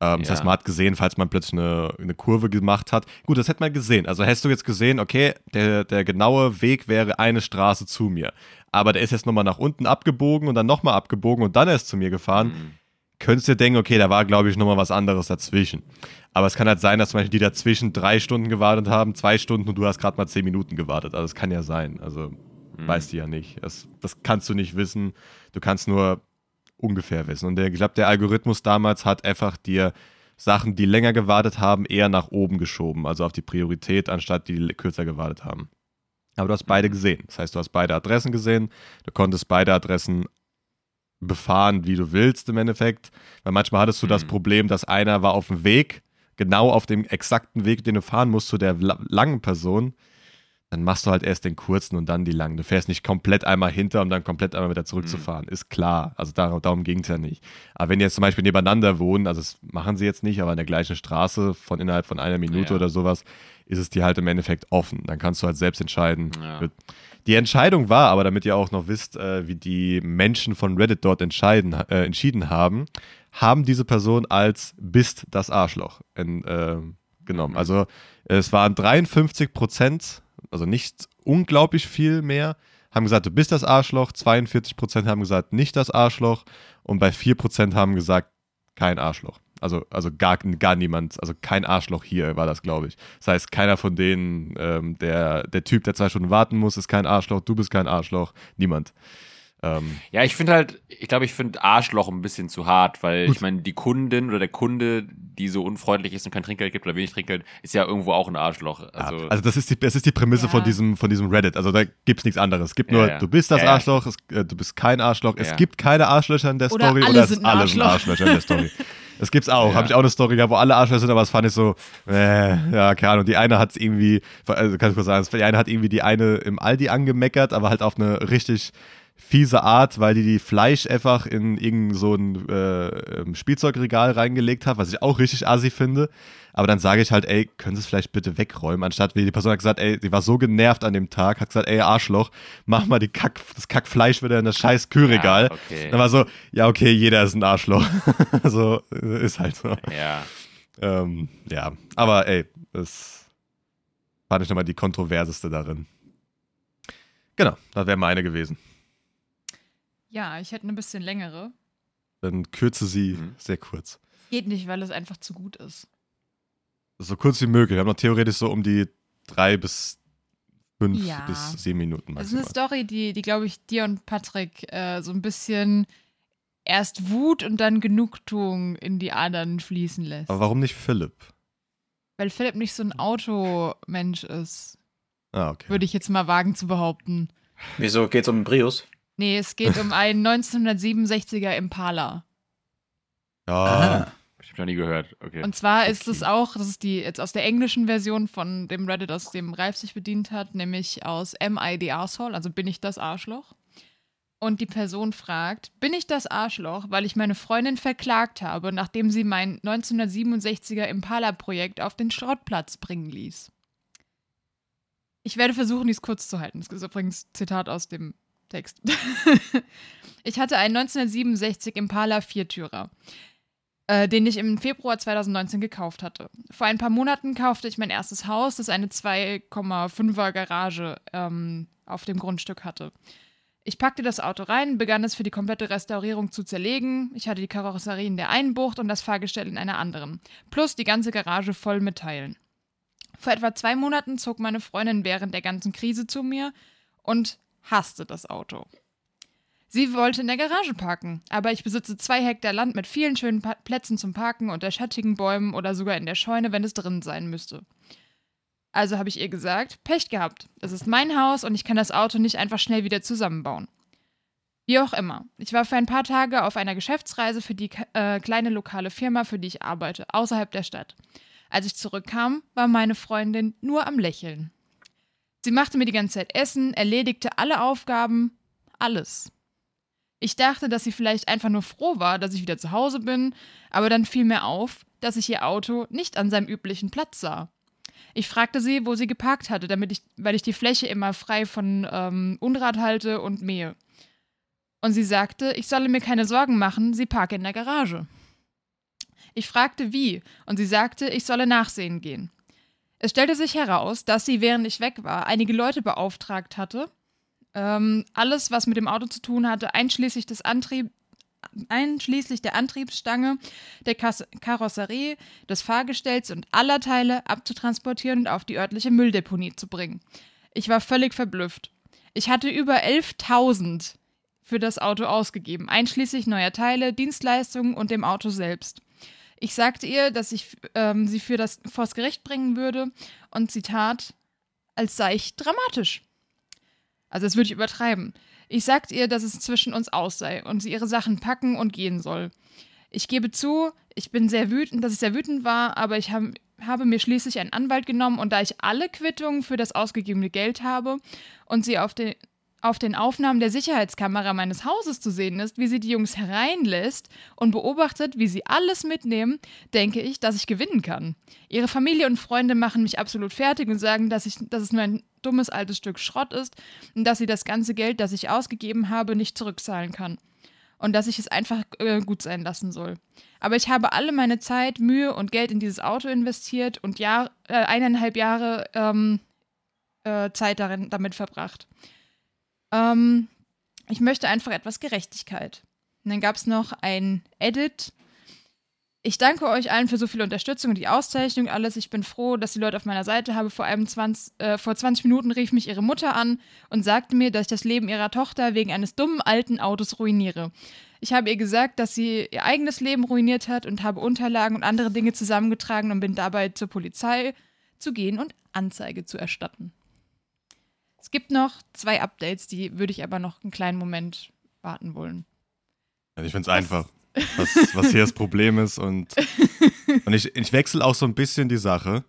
Speaker 4: Ähm, Das
Speaker 6: Ja.
Speaker 4: heißt, man hat gesehen, falls man plötzlich eine, eine Kurve gemacht hat. Gut, das hätte man gesehen. Also hättest du jetzt gesehen, okay, der, der genaue Weg wäre eine Straße zu mir. Aber der ist jetzt nochmal nach unten abgebogen und dann nochmal abgebogen und dann erst zu mir gefahren
Speaker 6: Mhm.
Speaker 4: könntest dir denken, okay, da war, glaube ich, nochmal was anderes dazwischen. Aber es kann halt sein, dass zum Beispiel die dazwischen drei Stunden gewartet haben, zwei Stunden und du hast gerade mal zehn Minuten gewartet. Also das kann ja sein. Also
Speaker 6: Mhm.
Speaker 4: weißt du ja nicht. Das, das kannst du nicht wissen. Du kannst nur ungefähr wissen. Und der, ich glaube, der Algorithmus damals hat einfach dir Sachen, die länger gewartet haben, eher nach oben geschoben. Also auf die Priorität, anstatt die kürzer gewartet haben. Aber du hast beide gesehen. Das heißt, du hast beide Adressen gesehen. Du konntest beide Adressen befahren, wie du willst im Endeffekt. Weil manchmal hattest du das
Speaker 6: Mhm.
Speaker 4: Problem, dass einer war auf dem Weg, genau auf dem exakten Weg, den du fahren musst zu der la- langen Person. Dann machst du halt erst den kurzen und dann die langen. Du fährst nicht komplett einmal hinter, um dann komplett einmal wieder zurückzufahren. Ist klar. Also dar darum ging es ja nicht. Aber wenn die jetzt zum Beispiel nebeneinander wohnen, also das machen sie jetzt nicht, aber in der gleichen Straße von innerhalb von einer Minute
Speaker 6: Ja.
Speaker 4: oder sowas, ist es dir halt im Endeffekt offen. Dann kannst du halt selbst entscheiden.
Speaker 6: Ja.
Speaker 4: Die Entscheidung war, aber damit ihr auch noch wisst, äh, wie die Menschen von Reddit dort entscheiden, äh, entschieden haben, haben diese Person als bist das Arschloch in, äh, genommen. Also es waren 53 Prozent, also nicht unglaublich viel mehr, haben gesagt, du bist das Arschloch. 42 Prozent haben gesagt, nicht das Arschloch. Und bei 4 Prozent haben gesagt, kein Arschloch. Also, also gar, gar niemand, also kein Arschloch hier war das, glaube ich. Das heißt, keiner von denen, ähm, der, der Typ, der zwei Stunden warten muss, ist kein Arschloch, du bist kein Arschloch, niemand. Ähm,
Speaker 6: Ja, ich finde halt, ich glaube, ich finde Arschloch ein bisschen zu hart, weil
Speaker 4: Gut.
Speaker 6: ich meine, die Kundin oder der Kunde, die so unfreundlich ist und kein Trinkgeld gibt oder wenig Trinkgeld, ist ja irgendwo auch ein Arschloch.
Speaker 4: also,
Speaker 6: Also,
Speaker 4: also das ist die, das ist die Prämisse
Speaker 3: Ja.
Speaker 4: von, diesem, von diesem Reddit. Also da gibt es nichts anderes. Es gibt nur,
Speaker 6: Ja, ja.
Speaker 4: du bist das
Speaker 6: Ja, ja.
Speaker 4: Arschloch, es, äh, du bist kein Arschloch. Es
Speaker 6: Ja.
Speaker 4: gibt keine Arschlöcher in der
Speaker 3: Oder
Speaker 4: Story oder es
Speaker 3: sind
Speaker 4: alle sind
Speaker 3: Arschloch.
Speaker 4: Arschlöcher in der Story. (laughs) Das gibt's auch.
Speaker 6: Ja.
Speaker 4: Habe ich auch eine Story gehabt, wo alle Arschlöcher sind, aber das fand ich so, äh, ja, keine Ahnung. Die eine hat irgendwie, also kann ich kurz sagen, die eine hat irgendwie die eine im Aldi angemeckert, aber halt auf eine richtig fiese Art, weil die die Fleisch einfach in irgend so ein äh, ähm, Spielzeugregal reingelegt hat, was ich auch richtig assi finde. Aber dann sage ich halt, ey, können Sie es vielleicht bitte wegräumen? Anstatt, wie die Person hat gesagt, ey, sie war so genervt an dem Tag, hat gesagt, ey, Arschloch, mach mal die Kack, das Kackfleisch wieder in das scheiß Kühlregal.
Speaker 6: Ja, okay.
Speaker 4: Dann war so, ja, okay, jeder ist ein Arschloch. (laughs) so, ist halt so.
Speaker 6: ja.
Speaker 4: Ähm, ja, aber ey, das fand ich nochmal die kontroverseste darin. Genau, das wäre meine gewesen.
Speaker 3: Ja, ich hätte eine bisschen längere.
Speaker 4: Dann kürze sie
Speaker 6: Mhm.
Speaker 4: sehr kurz.
Speaker 3: Geht nicht, weil es einfach zu gut ist.
Speaker 4: So kurz wie möglich. Wir haben noch theoretisch so um die drei bis fünf
Speaker 3: Ja.
Speaker 4: bis sieben Minuten
Speaker 3: Es ist eine
Speaker 4: maximal.
Speaker 3: Story, die, die glaube ich, dir und Patrick äh, so ein bisschen erst Wut und dann Genugtuung in die Adern fließen lässt.
Speaker 4: Aber warum nicht Philipp?
Speaker 3: Weil Philipp nicht so ein Automensch ist,
Speaker 4: Ah, okay.
Speaker 3: würde ich jetzt mal wagen zu behaupten.
Speaker 5: Wieso geht's um Brius?
Speaker 3: Nee, es geht um einen 1967er Impala.
Speaker 4: Ja,
Speaker 6: Ich habe noch nie gehört. Okay.
Speaker 3: Und zwar ist es auch, das ist die jetzt aus der englischen Version von dem Reddit, aus dem Ralf sich bedient hat, nämlich aus Am I the Arsehole, also bin ich das Arschloch? Und die Person fragt, bin ich das Arschloch, weil ich meine Freundin verklagt habe, nachdem sie mein 1967er Impala-Projekt auf den Schrottplatz bringen ließ? Ich werde versuchen, dies kurz zu halten. Das ist übrigens Zitat aus dem Text. (laughs) ich hatte einen 1967 Impala Viertürer äh, den ich im Februar 2019 gekauft hatte. Vor ein paar Monaten kaufte ich mein erstes Haus, das eine 2,5er Garage ähm, auf dem Grundstück hatte. Ich packte das Auto rein, begann es für die komplette Restaurierung zu zerlegen. Ich hatte die Karosserie in der einen Bucht und das Fahrgestell in einer anderen. Plus die ganze Garage voll mit Teilen. Vor etwa zwei Monaten zog meine Freundin während der ganzen Krise zu mir und hasste das Auto. Sie wollte in der Garage parken, aber ich besitze zwei Hektar Land mit vielen schönen pa Plätzen zum Parken unter schattigen Bäumen oder sogar in der Scheune, wenn es drin sein müsste. Also habe ich ihr gesagt, Pech gehabt. Es ist mein Haus und ich kann das Auto nicht einfach schnell wieder zusammenbauen. Wie auch immer. Ich war für ein paar Tage auf einer Geschäftsreise für die äh, kleine lokale Firma, für die ich arbeite, außerhalb der Stadt. Als ich zurückkam, war meine Freundin nur am Lächeln. Sie machte mir die ganze Zeit Essen, erledigte alle Aufgaben, alles. Ich dachte, dass sie vielleicht einfach nur froh war, dass ich wieder zu Hause bin, aber dann fiel mir auf, dass ich ihr Auto nicht an seinem üblichen Platz sah. Ich fragte sie, wo sie geparkt hatte, damit ich, weil ich die Fläche immer frei von ähm, Unrat halte und mähe. Und sie sagte, ich solle mir keine Sorgen machen, sie parke in der Garage. Ich fragte wie, und sie sagte, ich solle nachsehen gehen. Es stellte sich heraus, dass sie, während ich weg war, einige Leute beauftragt hatte, ähm, alles, was mit dem Auto zu tun hatte, einschließlich des Antrieb, einschließlich der Antriebsstange, der Kas Karosserie, des Fahrgestells und aller Teile abzutransportieren und auf die örtliche Mülldeponie zu bringen. Ich war völlig verblüfft. Ich hatte über 11.000 für das Auto ausgegeben, einschließlich neuer Teile, Dienstleistungen und dem Auto selbst. Ich sagte ihr, dass ich ähm, sie für das vors Gericht bringen würde und sie tat, als sei ich dramatisch. Also das würde ich übertreiben. Ich sagte ihr, dass es zwischen uns aus sei und sie ihre Sachen packen und gehen soll. Ich gebe zu, ich bin sehr wütend, dass ich sehr wütend war, aber ich hab, habe mir schließlich einen Anwalt genommen und da ich alle Quittungen für das ausgegebene Geld habe und sie auf den, auf den Aufnahmen der Sicherheitskamera meines Hauses zu sehen ist, wie sie die Jungs hereinlässt und beobachtet, wie sie alles mitnehmen, denke ich, dass ich gewinnen kann. Ihre Familie und Freunde machen mich absolut fertig und sagen, dass, ich, dass es nur ein dummes altes Stück Schrott ist und dass sie das ganze Geld, das ich ausgegeben habe, nicht zurückzahlen kann. und dass ich es einfach äh, gut sein lassen soll. Aber ich habe alle meine Zeit, Mühe und Geld in dieses Auto investiert und Jahr, äh, eineinhalb Jahre ähm, äh, Zeit darin, damit verbracht. Ähm, ich möchte einfach etwas Gerechtigkeit. Und dann gab es noch ein Edit. Ich danke euch allen für so viel Unterstützung und die Auszeichnung, alles. Ich bin froh, dass die Leute auf meiner Seite habe. Vor, einem 20, äh, vor 20 Minuten rief mich ihre Mutter an und sagte mir, dass ich das Leben ihrer Tochter wegen eines dummen alten Autos ruiniere. Ich habe ihr gesagt, dass sie ihr eigenes Leben ruiniert hat und habe Unterlagen und andere Dinge zusammengetragen und bin dabei zur Polizei zu gehen und Anzeige zu erstatten. Es gibt noch zwei Updates, die würde ich aber noch einen kleinen Moment warten wollen.
Speaker 4: Also ich finde es einfach, was, was hier das (laughs) Problem ist. Und, und ich, ich wechsle auch so ein bisschen die Sache.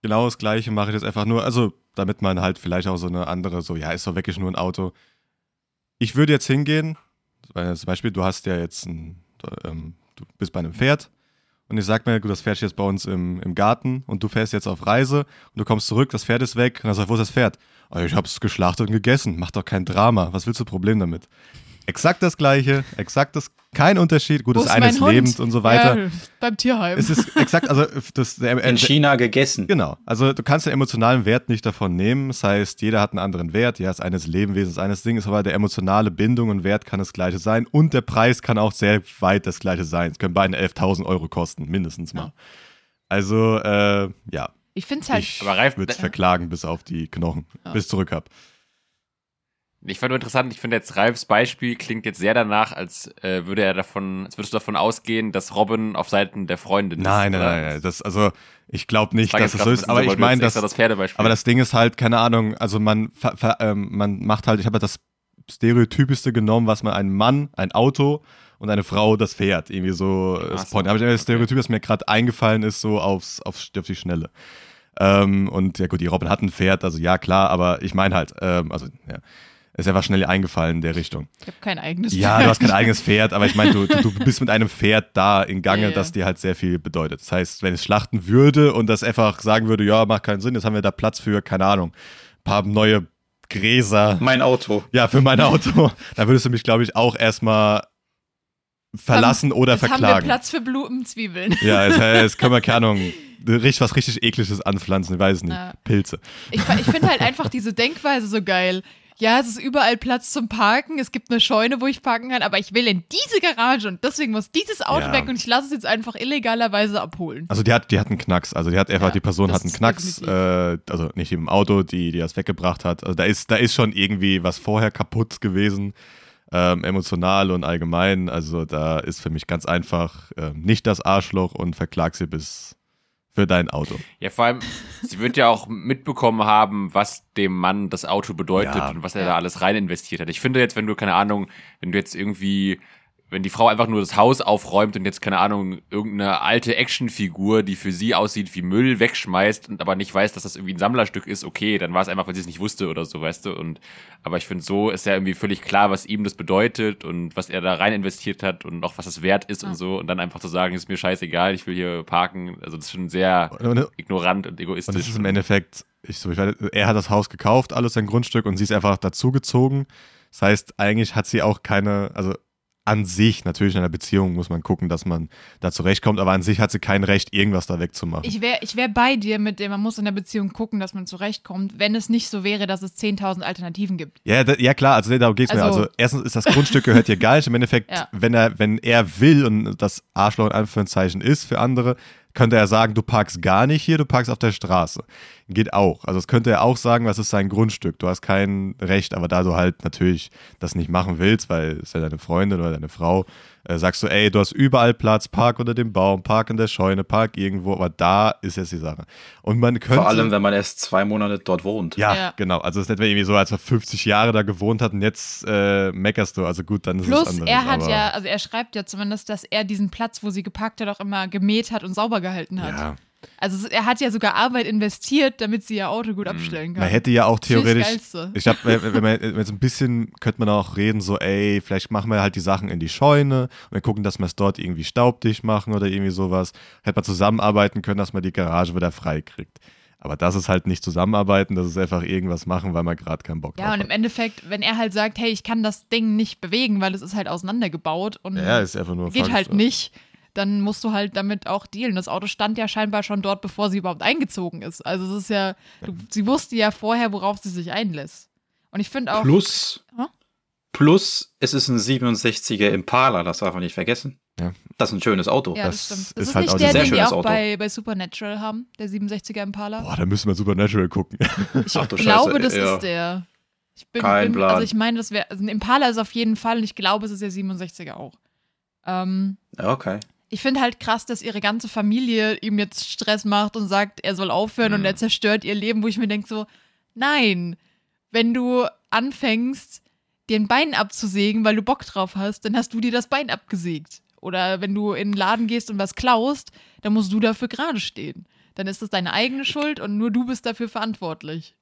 Speaker 4: Genau das Gleiche mache ich jetzt einfach nur, also damit man halt vielleicht auch so eine andere, so, ja, ist doch wirklich nur ein Auto. Ich würde jetzt hingehen, weil zum Beispiel, du hast ja jetzt ein, ähm, du bist bei einem Pferd und ich sag mir, gut, das Pferd steht jetzt bei uns im, im Garten und du fährst jetzt auf Reise und du kommst zurück, das Pferd ist weg und dann sagst wo ist das Pferd? Oh, ich hab's geschlachtet und gegessen, mach doch kein Drama, was willst du Problem damit? Exakt das Gleiche, exakt das, kein Unterschied. Gut,
Speaker 3: Wo
Speaker 4: das
Speaker 3: ist
Speaker 4: eine ist
Speaker 3: Hund?
Speaker 4: lebend und so weiter.
Speaker 3: Ja, beim Tierheim.
Speaker 4: Es ist exakt, also das, der,
Speaker 5: In China gegessen.
Speaker 4: Genau. Also du kannst den emotionalen Wert nicht davon nehmen. Das heißt, jeder hat einen anderen Wert. Ja, das eine ist Lebewesen, das eine ist Ding, ist aber der emotionale Bindung und Wert kann das gleiche sein. Und der Preis kann auch sehr weit das gleiche sein. Es können beide 11.000 Euro kosten, mindestens mal.
Speaker 3: Ja.
Speaker 4: Also, äh, ja.
Speaker 3: Ich finde es halt.
Speaker 4: ich
Speaker 6: Aber Ralf-
Speaker 4: würde es verklagen bis auf die Knochen,
Speaker 3: Ja.
Speaker 4: bis ich zurück hab.
Speaker 6: Ich fand nur interessant, ich finde jetzt Ralfs Beispiel klingt jetzt sehr danach, als äh, würde er davon, als würdest du davon ausgehen, dass Robin auf Seiten der Freundin
Speaker 4: Nein,
Speaker 6: ist.
Speaker 4: nein, nein, nein. Das, also, ich glaube nicht, dass
Speaker 6: grad
Speaker 4: so ist. Aber ich meine,
Speaker 6: das Pferdebeispiel.
Speaker 4: Aber das Ding ist halt, keine Ahnung, also man, ver, ver, ähm, man macht halt, ich habe halt das Stereotypischste genommen, was man ein Mann, ein Auto und eine Frau das Pferd irgendwie so
Speaker 6: Ach
Speaker 4: äh,
Speaker 6: so,
Speaker 4: spawnen. Aber das
Speaker 6: okay.
Speaker 4: Stereotyp, das mir gerade eingefallen ist, so aufs, aufs, auf die Schnelle. Ähm, und ja gut, die Robin hat ein Pferd, also ja klar, aber ich meine halt, ähm, also ja, ist einfach schnell eingefallen in der Richtung.
Speaker 3: Ich habe kein eigenes
Speaker 4: Ja,
Speaker 3: Pferd.
Speaker 4: du hast kein eigenes Pferd, aber ich meine, du, du, du bist mit einem Pferd da in Gange,
Speaker 3: Ja, ja.
Speaker 4: das dir halt sehr viel bedeutet. Das heißt, wenn es schlachten würde und das einfach sagen würde, ja, macht keinen Sinn, jetzt haben wir da Platz für, keine Ahnung, ein paar neue Gräser,
Speaker 5: Mein Auto.
Speaker 4: ja, für mein Auto, dann würdest du mich, glaube ich, auch erstmal verlassen oder
Speaker 3: Jetzt haben wir
Speaker 4: verklagen.
Speaker 3: Platz für Blumenzwiebeln.
Speaker 4: Ja, jetzt, jetzt können wir, keine Ahnung, richtig, was richtig ekliges anpflanzen, ich weiß es nicht.
Speaker 3: Ja.
Speaker 4: Pilze.
Speaker 3: Ich, ich finde halt einfach diese Denkweise so geil. Ja, es ist überall Platz zum Parken. Es gibt eine Scheune, wo ich parken kann, aber ich will in diese Garage und deswegen muss dieses Auto
Speaker 4: Ja.
Speaker 3: weg und ich lasse es jetzt einfach illegalerweise abholen.
Speaker 4: Also die hat, die hat einen Knacks. Also die hat einfach,
Speaker 3: Ja,
Speaker 4: die Person hat einen Knacks, äh, also nicht im Auto, die, die das weggebracht hat. Also da ist, da ist schon irgendwie was vorher kaputt gewesen, ähm, emotional und allgemein. Also da ist für mich ganz einfach ähm, nicht das Arschloch und verklag sie bis für dein Auto.
Speaker 6: Ja, vor allem, sie wird ja auch mitbekommen haben, was dem Mann das Auto bedeutet
Speaker 4: Ja.
Speaker 6: und was er da alles rein investiert hat. Ich finde jetzt, wenn du, keine Ahnung, wenn du jetzt irgendwie, wenn die Frau einfach nur das Haus aufräumt und jetzt, keine Ahnung, irgendeine alte Actionfigur, die für sie aussieht wie Müll, wegschmeißt und aber nicht weiß, dass das irgendwie ein Sammlerstück ist, okay, dann war es einfach, weil sie es nicht wusste oder so, weißt du. Und aber ich finde, so ist ja irgendwie völlig klar, was ihm das bedeutet und was er da rein investiert hat und auch was das wert ist
Speaker 3: Ja.
Speaker 6: und so. Und dann einfach zu sagen, ist mir scheißegal, ich will hier parken. Also das ist schon sehr
Speaker 4: Und, und
Speaker 6: ignorant und egoistisch.
Speaker 4: das ist im Endeffekt, ich so, ich weiß, er hat das Haus gekauft, alles sein Grundstück und sie ist einfach dazugezogen. Das heißt, eigentlich hat sie auch keine, also an sich, natürlich in einer Beziehung muss man gucken, dass man da zurechtkommt, aber an sich hat sie kein Recht, irgendwas da wegzumachen.
Speaker 3: Ich wäre ich wär bei dir mit dem, man muss in der Beziehung gucken, dass man zurechtkommt, wenn es nicht so wäre, dass es 10.000 Alternativen gibt.
Speaker 4: Ja, da, ja klar, also nee, darum geht's mir.
Speaker 3: Also-
Speaker 4: Also erstens ist das Grundstück gehört dir (laughs) gar nicht. Im Endeffekt,
Speaker 3: Ja.
Speaker 4: wenn er, wenn er will und das Arschloch in Anführungszeichen ist für andere, könnte er sagen, du parkst gar nicht hier, du parkst auf der Straße. Geht auch. Also das könnte er auch sagen, was ist sein Grundstück. Du hast kein Recht, aber da du halt natürlich das nicht machen willst, weil es ja deine Freundin oder deine Frau, äh, sagst du, ey, du hast überall Platz, park unter dem Baum, park in der Scheune, park irgendwo, aber da ist jetzt die Sache. Und man könnte.
Speaker 5: Vor allem, wenn man erst zwei Monate dort wohnt.
Speaker 4: Ja,
Speaker 3: Ja.
Speaker 4: genau. Also es ist nicht mehr irgendwie so, als er 50 Jahre da gewohnt hat und jetzt äh, meckerst du. Also gut, dann ist es
Speaker 3: Plus,
Speaker 4: anderes.
Speaker 3: er hat
Speaker 4: aber,
Speaker 3: ja, also er schreibt ja zumindest, dass er diesen Platz, wo sie geparkt hat, auch immer gemäht hat und sauber gehalten hat.
Speaker 4: Ja,
Speaker 3: Also er hat ja sogar Arbeit investiert, damit sie ihr Auto gut abstellen kann.
Speaker 4: man hätte ja auch theoretisch. Ich glaube, wenn, man so ein bisschen, könnte man auch reden, so, ey, vielleicht machen wir halt die Sachen in die Scheune und wir gucken, dass wir es dort irgendwie staubdicht machen oder irgendwie sowas. Hätte man zusammenarbeiten können, dass man die Garage wieder frei kriegt. Aber das ist halt nicht zusammenarbeiten, das ist einfach irgendwas machen, weil man gerade keinen Bock
Speaker 3: Ja,
Speaker 4: drauf
Speaker 3: und
Speaker 4: hat.
Speaker 3: im Endeffekt, wenn er halt sagt, hey, ich kann das Ding nicht bewegen, weil es ist halt auseinandergebaut und
Speaker 4: Ja, ist einfach nur
Speaker 3: geht
Speaker 4: falsch.
Speaker 3: halt nicht, dann musst du halt damit auch dealen. Das Auto stand ja scheinbar schon dort, bevor sie überhaupt eingezogen ist. Also es ist ja, du, sie wusste ja vorher, worauf sie sich einlässt. Und ich finde auch,
Speaker 5: Plus,
Speaker 3: Hä?
Speaker 5: plus, es ist ein 67er Impala, das darf man nicht vergessen.
Speaker 4: Ja.
Speaker 5: Das ist ein schönes Auto.
Speaker 3: ja, das,
Speaker 4: das
Speaker 3: stimmt. Das
Speaker 4: ist
Speaker 3: ist,
Speaker 4: halt
Speaker 3: nicht
Speaker 4: auch
Speaker 3: der,
Speaker 4: ein
Speaker 5: sehr
Speaker 3: den die
Speaker 5: schönes
Speaker 3: auch
Speaker 5: Auto.
Speaker 3: bei, bei Supernatural haben, der 67er Impala.
Speaker 4: Boah, da müssen wir Supernatural gucken.
Speaker 3: ich
Speaker 5: Ach
Speaker 3: glaube,
Speaker 5: Scheiße,
Speaker 3: das
Speaker 5: ja.
Speaker 3: ist der. Ich bin,
Speaker 5: Kein
Speaker 3: bin,
Speaker 5: Plan.
Speaker 3: Also ich meine, das wäre, also ein Impala ist auf jeden Fall und ich glaube, es ist der 67er auch. Ähm,
Speaker 5: Ja, okay.
Speaker 3: Ich finde halt krass, dass ihre ganze Familie ihm jetzt Stress macht und sagt, er soll aufhören und
Speaker 6: Mhm.
Speaker 3: er zerstört ihr Leben, wo ich mir denke so, nein, wenn du anfängst, dir ein Bein abzusägen, weil du Bock drauf hast, dann hast du dir das Bein abgesägt. Oder wenn du in den Laden gehst und was klaust, dann musst du dafür gerade stehen. Dann ist das deine eigene Schuld und nur du bist dafür verantwortlich.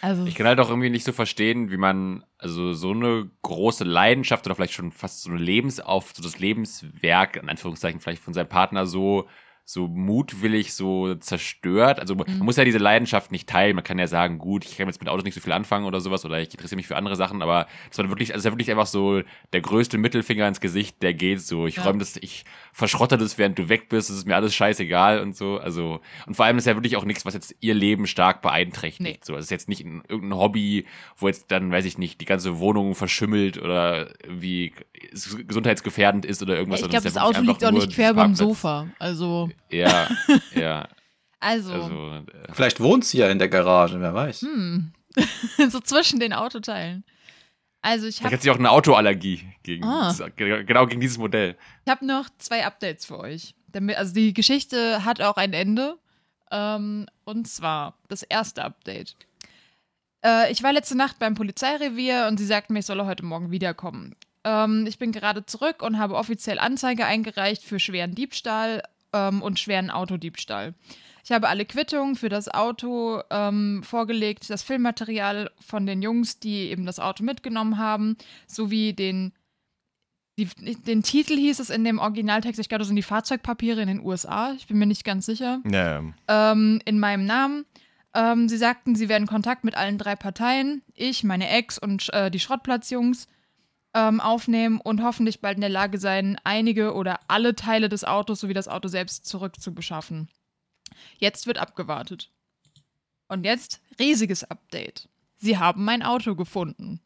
Speaker 3: Also,
Speaker 6: Ich kann halt auch irgendwie nicht so verstehen, wie man also so eine große Leidenschaft oder vielleicht schon fast so eine Lebensauf, so das Lebenswerk, in Anführungszeichen, vielleicht von seinem Partner so, so mutwillig so zerstört. Also man
Speaker 3: Mhm.
Speaker 6: muss ja diese Leidenschaft nicht teilen. Man kann ja sagen, gut, ich kann jetzt mit Autos nicht so viel anfangen oder sowas oder ich interessiere mich für andere Sachen, aber das war wirklich, also es ist ja wirklich einfach so der größte Mittelfinger ins Gesicht, der geht so. Ich
Speaker 3: Ja.
Speaker 6: räume das, ich verschrotte das, während du weg bist, es ist mir alles scheißegal und so. Also, und vor allem ist ja wirklich auch nichts, was jetzt ihr Leben stark beeinträchtigt.
Speaker 3: Nee.
Speaker 6: So, es ist jetzt nicht ein, irgendein Hobby, wo jetzt dann, weiß ich nicht, die ganze Wohnung verschimmelt oder wie es gesundheitsgefährdend ist oder irgendwas.
Speaker 3: ich
Speaker 6: sondern
Speaker 3: glaube, das
Speaker 6: ja
Speaker 3: Auto liegt auch nicht quer beim. Sofa. Also,
Speaker 6: Ja, (laughs) ja.
Speaker 3: also,
Speaker 6: Also, äh,
Speaker 5: Vielleicht wohnt sie ja in der Garage, wer weiß.
Speaker 3: hm. (laughs) so zwischen den Autoteilen. Also ich
Speaker 6: vielleicht
Speaker 3: habe
Speaker 6: hat sie auch eine Autoallergie gegen,
Speaker 3: Ah.
Speaker 6: genau gegen dieses Modell.
Speaker 3: Ich habe noch zwei Updates für euch. Also die Geschichte hat auch ein Ende. Ähm, und zwar das erste Update. Äh, ich war letzte Nacht beim Polizeirevier und sie sagten mir, ich solle heute Morgen wiederkommen. Ähm, ich bin gerade zurück und habe offiziell Anzeige eingereicht für schweren Diebstahl ähm, und schweren Autodiebstahl. Ich habe alle Quittungen für das Auto ähm, vorgelegt, das Filmmaterial von den Jungs, die eben das Auto mitgenommen haben, sowie den die, den Titel hieß es in dem Originaltext, ich glaube, das sind die Fahrzeugpapiere in den USA, ich bin mir nicht ganz sicher,
Speaker 4: Ja,
Speaker 3: ähm, in meinem Namen. Ähm, sie sagten, sie werden Kontakt mit allen drei Parteien, ich, meine Ex und äh, die Schrottplatzjungs, ähm, aufnehmen und hoffentlich bald in der Lage sein, einige oder alle Teile des Autos sowie das Auto selbst zurückzubeschaffen. Jetzt wird abgewartet. Und jetzt riesiges Update. Sie haben mein Auto gefunden.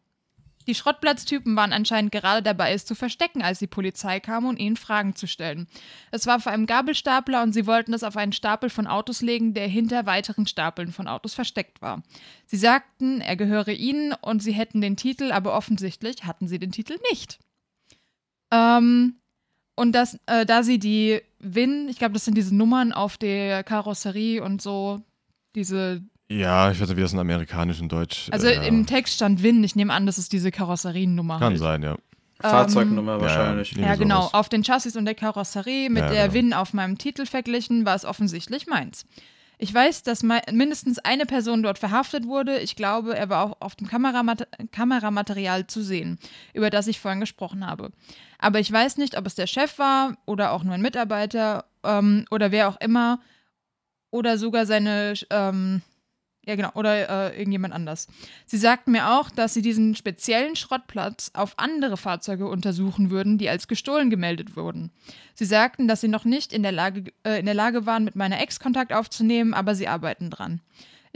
Speaker 3: Die Schrottplatztypen waren anscheinend gerade dabei, es zu verstecken, als die Polizei kam, um ihnen Fragen zu stellen. Es war vor einem Gabelstapler und sie wollten es auf einen Stapel von Autos legen, der hinter weiteren Stapeln von Autos versteckt war. Sie sagten, er gehöre ihnen und sie hätten den Titel, aber offensichtlich hatten sie den Titel nicht. Ähm, und das, äh, da sie die WIN, ich glaube, das sind diese Nummern auf der Karosserie und so, diese
Speaker 4: ja, ich weiß nicht, wie das in amerikanisch und Deutsch.
Speaker 3: also
Speaker 4: äh,
Speaker 3: im Text stand WIN. Ich nehme an, das ist diese Karosseriennummer.
Speaker 4: Kann
Speaker 3: halt.
Speaker 4: sein, ja.
Speaker 5: Fahrzeugnummer
Speaker 4: Ja,
Speaker 5: wahrscheinlich.
Speaker 4: Irgendwie
Speaker 3: Ja, genau.
Speaker 4: sowas.
Speaker 3: Auf den Chassis und der Karosserie mit
Speaker 4: Ja,
Speaker 3: der
Speaker 4: genau.
Speaker 3: WIN auf meinem Titel verglichen, war es offensichtlich meins. Ich weiß, dass mindestens eine Person dort verhaftet wurde. Ich glaube, er war auch auf dem Kameramat Kameramaterial zu sehen, über das ich vorhin gesprochen habe. Aber ich weiß nicht, ob es der Chef war oder auch nur ein Mitarbeiter ähm, oder wer auch immer oder sogar seine, ähm, ja genau, oder äh, irgendjemand anders. Sie sagten mir auch, dass sie diesen speziellen Schrottplatz auf andere Fahrzeuge untersuchen würden, die als gestohlen gemeldet wurden. Sie sagten, dass sie noch nicht in der Lage, äh, in der Lage waren, mit meiner Ex Kontakt aufzunehmen, aber sie arbeiten dran.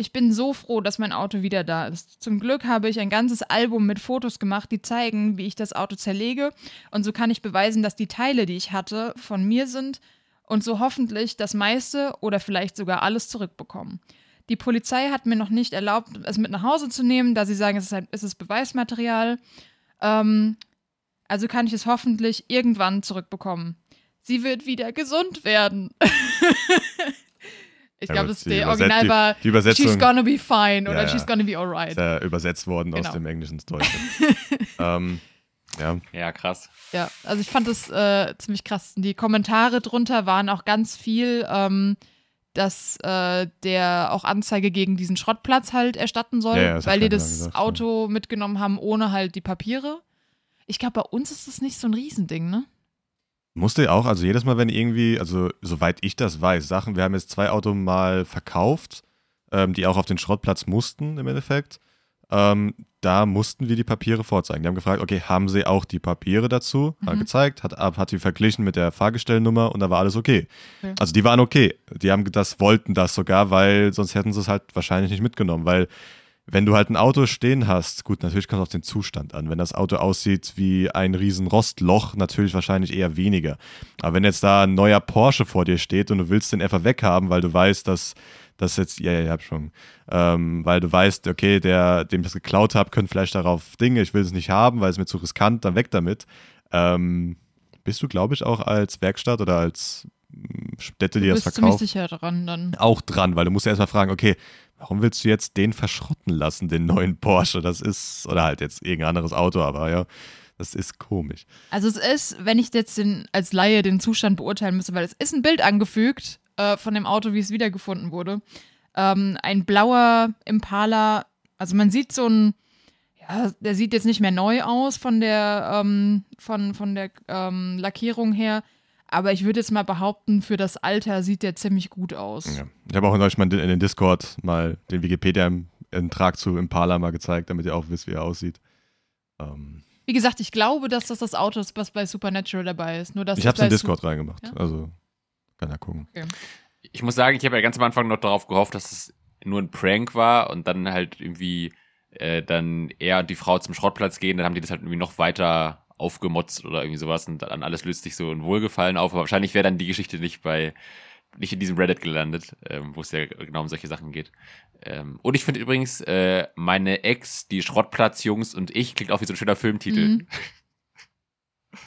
Speaker 3: Ich bin so froh, dass mein Auto wieder da ist. Zum Glück habe ich ein ganzes Album mit Fotos gemacht, die zeigen, wie ich das Auto zerlege. Und so kann ich beweisen, dass die Teile, die ich hatte, von mir sind und so hoffentlich das meiste oder vielleicht sogar alles zurückbekommen. Die Polizei hat mir noch nicht erlaubt, es mit nach Hause zu nehmen, da sie sagen, es ist, ein, es ist Beweismaterial. Ähm, also kann ich es hoffentlich irgendwann zurückbekommen. Sie wird wieder gesund werden. (laughs) ich
Speaker 4: Ja,
Speaker 3: glaube, das
Speaker 4: die
Speaker 3: der Original
Speaker 4: die-
Speaker 3: war
Speaker 4: die Übersetzung-
Speaker 3: She's gonna be fine oder
Speaker 4: Ja, ja.
Speaker 3: She's gonna be alright.
Speaker 4: Ist ja übersetzt worden aus
Speaker 3: Genau.
Speaker 4: dem Englischen ins Deutsche. (laughs) ähm, ja,
Speaker 6: Ja, krass.
Speaker 3: Ja, also ich fand das äh, ziemlich krass. Die Kommentare drunter waren auch ganz viel, ähm, dass äh, der auch Anzeige gegen diesen Schrottplatz halt erstatten soll,
Speaker 4: Ja, ja,
Speaker 3: weil die das
Speaker 4: gesagt, ja.
Speaker 3: Auto mitgenommen haben ohne halt die Papiere. Ich glaube, bei uns ist das nicht so ein Riesending, ne?
Speaker 4: musste auch, also jedes Mal, wenn irgendwie, also soweit ich das weiß, Sachen, wir haben jetzt zwei Autos mal verkauft, ähm, die auch auf den Schrottplatz mussten im Endeffekt. Ähm, da mussten wir die Papiere vorzeigen. Die haben gefragt, okay, haben sie auch die Papiere dazu? Hat
Speaker 3: Mhm.
Speaker 4: gezeigt, hat, hat die verglichen mit der Fahrgestellnummer und da war alles okay.
Speaker 3: Okay.
Speaker 4: Also die waren okay. Die haben das, wollten das sogar, weil sonst hätten sie es halt wahrscheinlich nicht mitgenommen, weil wenn du halt ein Auto stehen hast, gut, natürlich kommt es auf den Zustand an. Wenn das Auto aussieht wie ein riesen Rostloch, natürlich wahrscheinlich eher weniger. Aber wenn jetzt da ein neuer Porsche vor dir steht und du willst den einfach weghaben, weil du weißt, dass das jetzt, ja, ja, ich hab schon, ähm, weil du weißt, okay, der, dem ich das geklaut habe, könnte vielleicht darauf Dinge, ich will es nicht haben, weil es mir zu riskant, dann weg damit. Ähm, bist du, glaube ich, auch als Werkstatt oder als mm, Städte, die das
Speaker 3: bist ziemlich
Speaker 4: verkaufen,
Speaker 3: sicher dran dann.
Speaker 4: auch dran, weil du musst ja erstmal fragen, okay, warum willst du jetzt den verschrotten lassen, den neuen Porsche? Das ist, oder halt jetzt irgendein anderes Auto, aber ja, das ist komisch.
Speaker 3: Also es ist, wenn ich jetzt den, als Laie den Zustand beurteilen müsste, weil es ist ein Bild angefügt äh, von dem Auto, wie es wiedergefunden wurde. Ähm, ein blauer Impala, also man sieht so ein, ja, der sieht jetzt nicht mehr neu aus von der, ähm, von, von der ähm, Lackierung her, aber ich würde jetzt mal behaupten, für das Alter sieht der ziemlich gut aus.
Speaker 4: Ja. Ich habe auch neulich mal in den Discord mal den Wikipedia-Eintrag zu Impala mal gezeigt, damit ihr auch wisst, wie er aussieht. Ähm,
Speaker 3: Wie gesagt, ich glaube, dass das das Auto ist, was bei Supernatural dabei ist. Nur dass
Speaker 4: ich habe es in Discord reingemacht,
Speaker 3: Ja?
Speaker 4: also kann er gucken.
Speaker 6: Ich muss sagen, ich habe ja ganz am Anfang noch darauf gehofft, dass es nur ein Prank war und dann halt irgendwie äh, dann er und die Frau zum Schrottplatz gehen, dann haben die das halt irgendwie noch weiter aufgemotzt oder irgendwie sowas und dann alles löst sich so ein Wohlgefallen auf. Aber wahrscheinlich wäre dann die Geschichte nicht bei, nicht in diesem Reddit gelandet, ähm, wo es ja genau um solche Sachen geht. Ähm, und ich finde übrigens, äh, meine Ex, die Schrottplatz-Jungs und ich, klingt auch wie so ein schöner Filmtitel.
Speaker 3: Mhm. (laughs)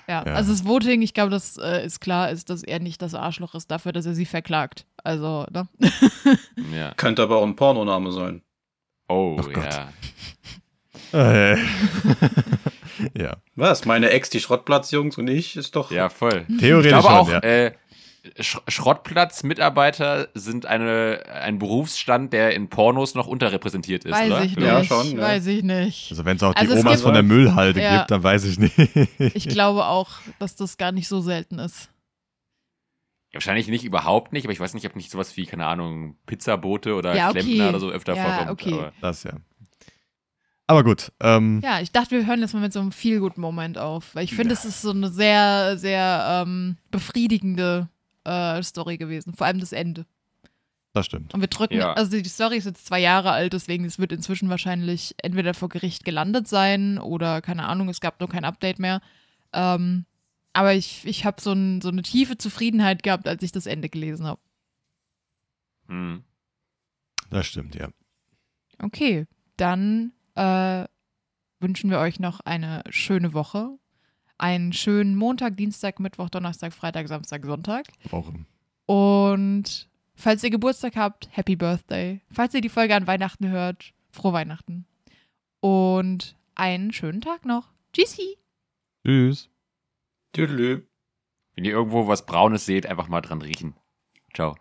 Speaker 3: Ja,
Speaker 4: Ja.
Speaker 3: also das Voting, ich glaube, das äh, ist klar, ist, dass er nicht das Arschloch ist dafür, dass er sie verklagt. Also, ne? (laughs)
Speaker 6: Ja.
Speaker 5: Könnte aber auch ein Pornoname sein.
Speaker 6: Oh,
Speaker 4: Gott.
Speaker 6: ja. (laughs)
Speaker 4: Äh. (laughs) ja,
Speaker 5: Was? Meine Ex, die Schrottplatzjungs und ich, ist doch.
Speaker 6: Ja, voll. Ich
Speaker 4: theoretisch
Speaker 6: glaube
Speaker 4: schon,
Speaker 6: auch,
Speaker 4: ja.
Speaker 6: äh, Sch Schrottplatz-Mitarbeiter sind eine, ein Berufsstand, der in Pornos noch unterrepräsentiert ist,
Speaker 3: weiß
Speaker 6: oder?
Speaker 3: ich nicht.
Speaker 5: Ja, schon, ja.
Speaker 3: Weiß ich nicht.
Speaker 4: Also wenn es auch
Speaker 3: Also
Speaker 4: die
Speaker 3: es
Speaker 4: Omas
Speaker 3: gibt-
Speaker 4: von der Müllhalde
Speaker 3: Ja.
Speaker 4: gibt, dann weiß ich nicht.
Speaker 3: Ich glaube auch, dass das gar nicht so selten ist.
Speaker 6: Ja, wahrscheinlich nicht, überhaupt nicht, aber ich weiß nicht, ob nicht sowas wie, keine Ahnung, Pizzabote oder
Speaker 3: Ja, okay.
Speaker 6: Klempner oder so öfter
Speaker 3: Ja,
Speaker 6: vorkommt.
Speaker 3: okay.
Speaker 6: Aber
Speaker 4: Das ja. Aber gut, ähm,
Speaker 3: Ja, ich dachte, wir hören jetzt mal mit so einem Feel-Good-Moment auf, weil ich finde,
Speaker 4: Ja.
Speaker 3: es ist so eine sehr, sehr ähm, befriedigende äh, Story gewesen. Vor allem das Ende.
Speaker 4: das stimmt.
Speaker 3: Und wir drücken,
Speaker 6: Ja.
Speaker 3: also die Story ist jetzt zwei Jahre alt, deswegen es wird inzwischen wahrscheinlich entweder vor Gericht gelandet sein oder keine Ahnung, es gab nur kein Update mehr. Ähm, aber ich, ich habe so, ein, so eine tiefe Zufriedenheit gehabt, als ich das Ende gelesen habe.
Speaker 6: hm.
Speaker 4: Das stimmt, ja.
Speaker 3: Okay, dann äh, wünschen wir euch noch eine schöne Woche. Einen schönen Montag, Dienstag, Mittwoch, Donnerstag, Freitag, Samstag, Sonntag.
Speaker 4: Wochen.
Speaker 3: Und falls ihr Geburtstag habt, Happy Birthday. Falls ihr die Folge an Weihnachten hört, frohe Weihnachten. Und einen schönen Tag noch. Tschüssi.
Speaker 4: Tschüss.
Speaker 5: Tüdelü.
Speaker 6: Wenn ihr irgendwo was Braunes seht, einfach mal dran riechen. Ciao.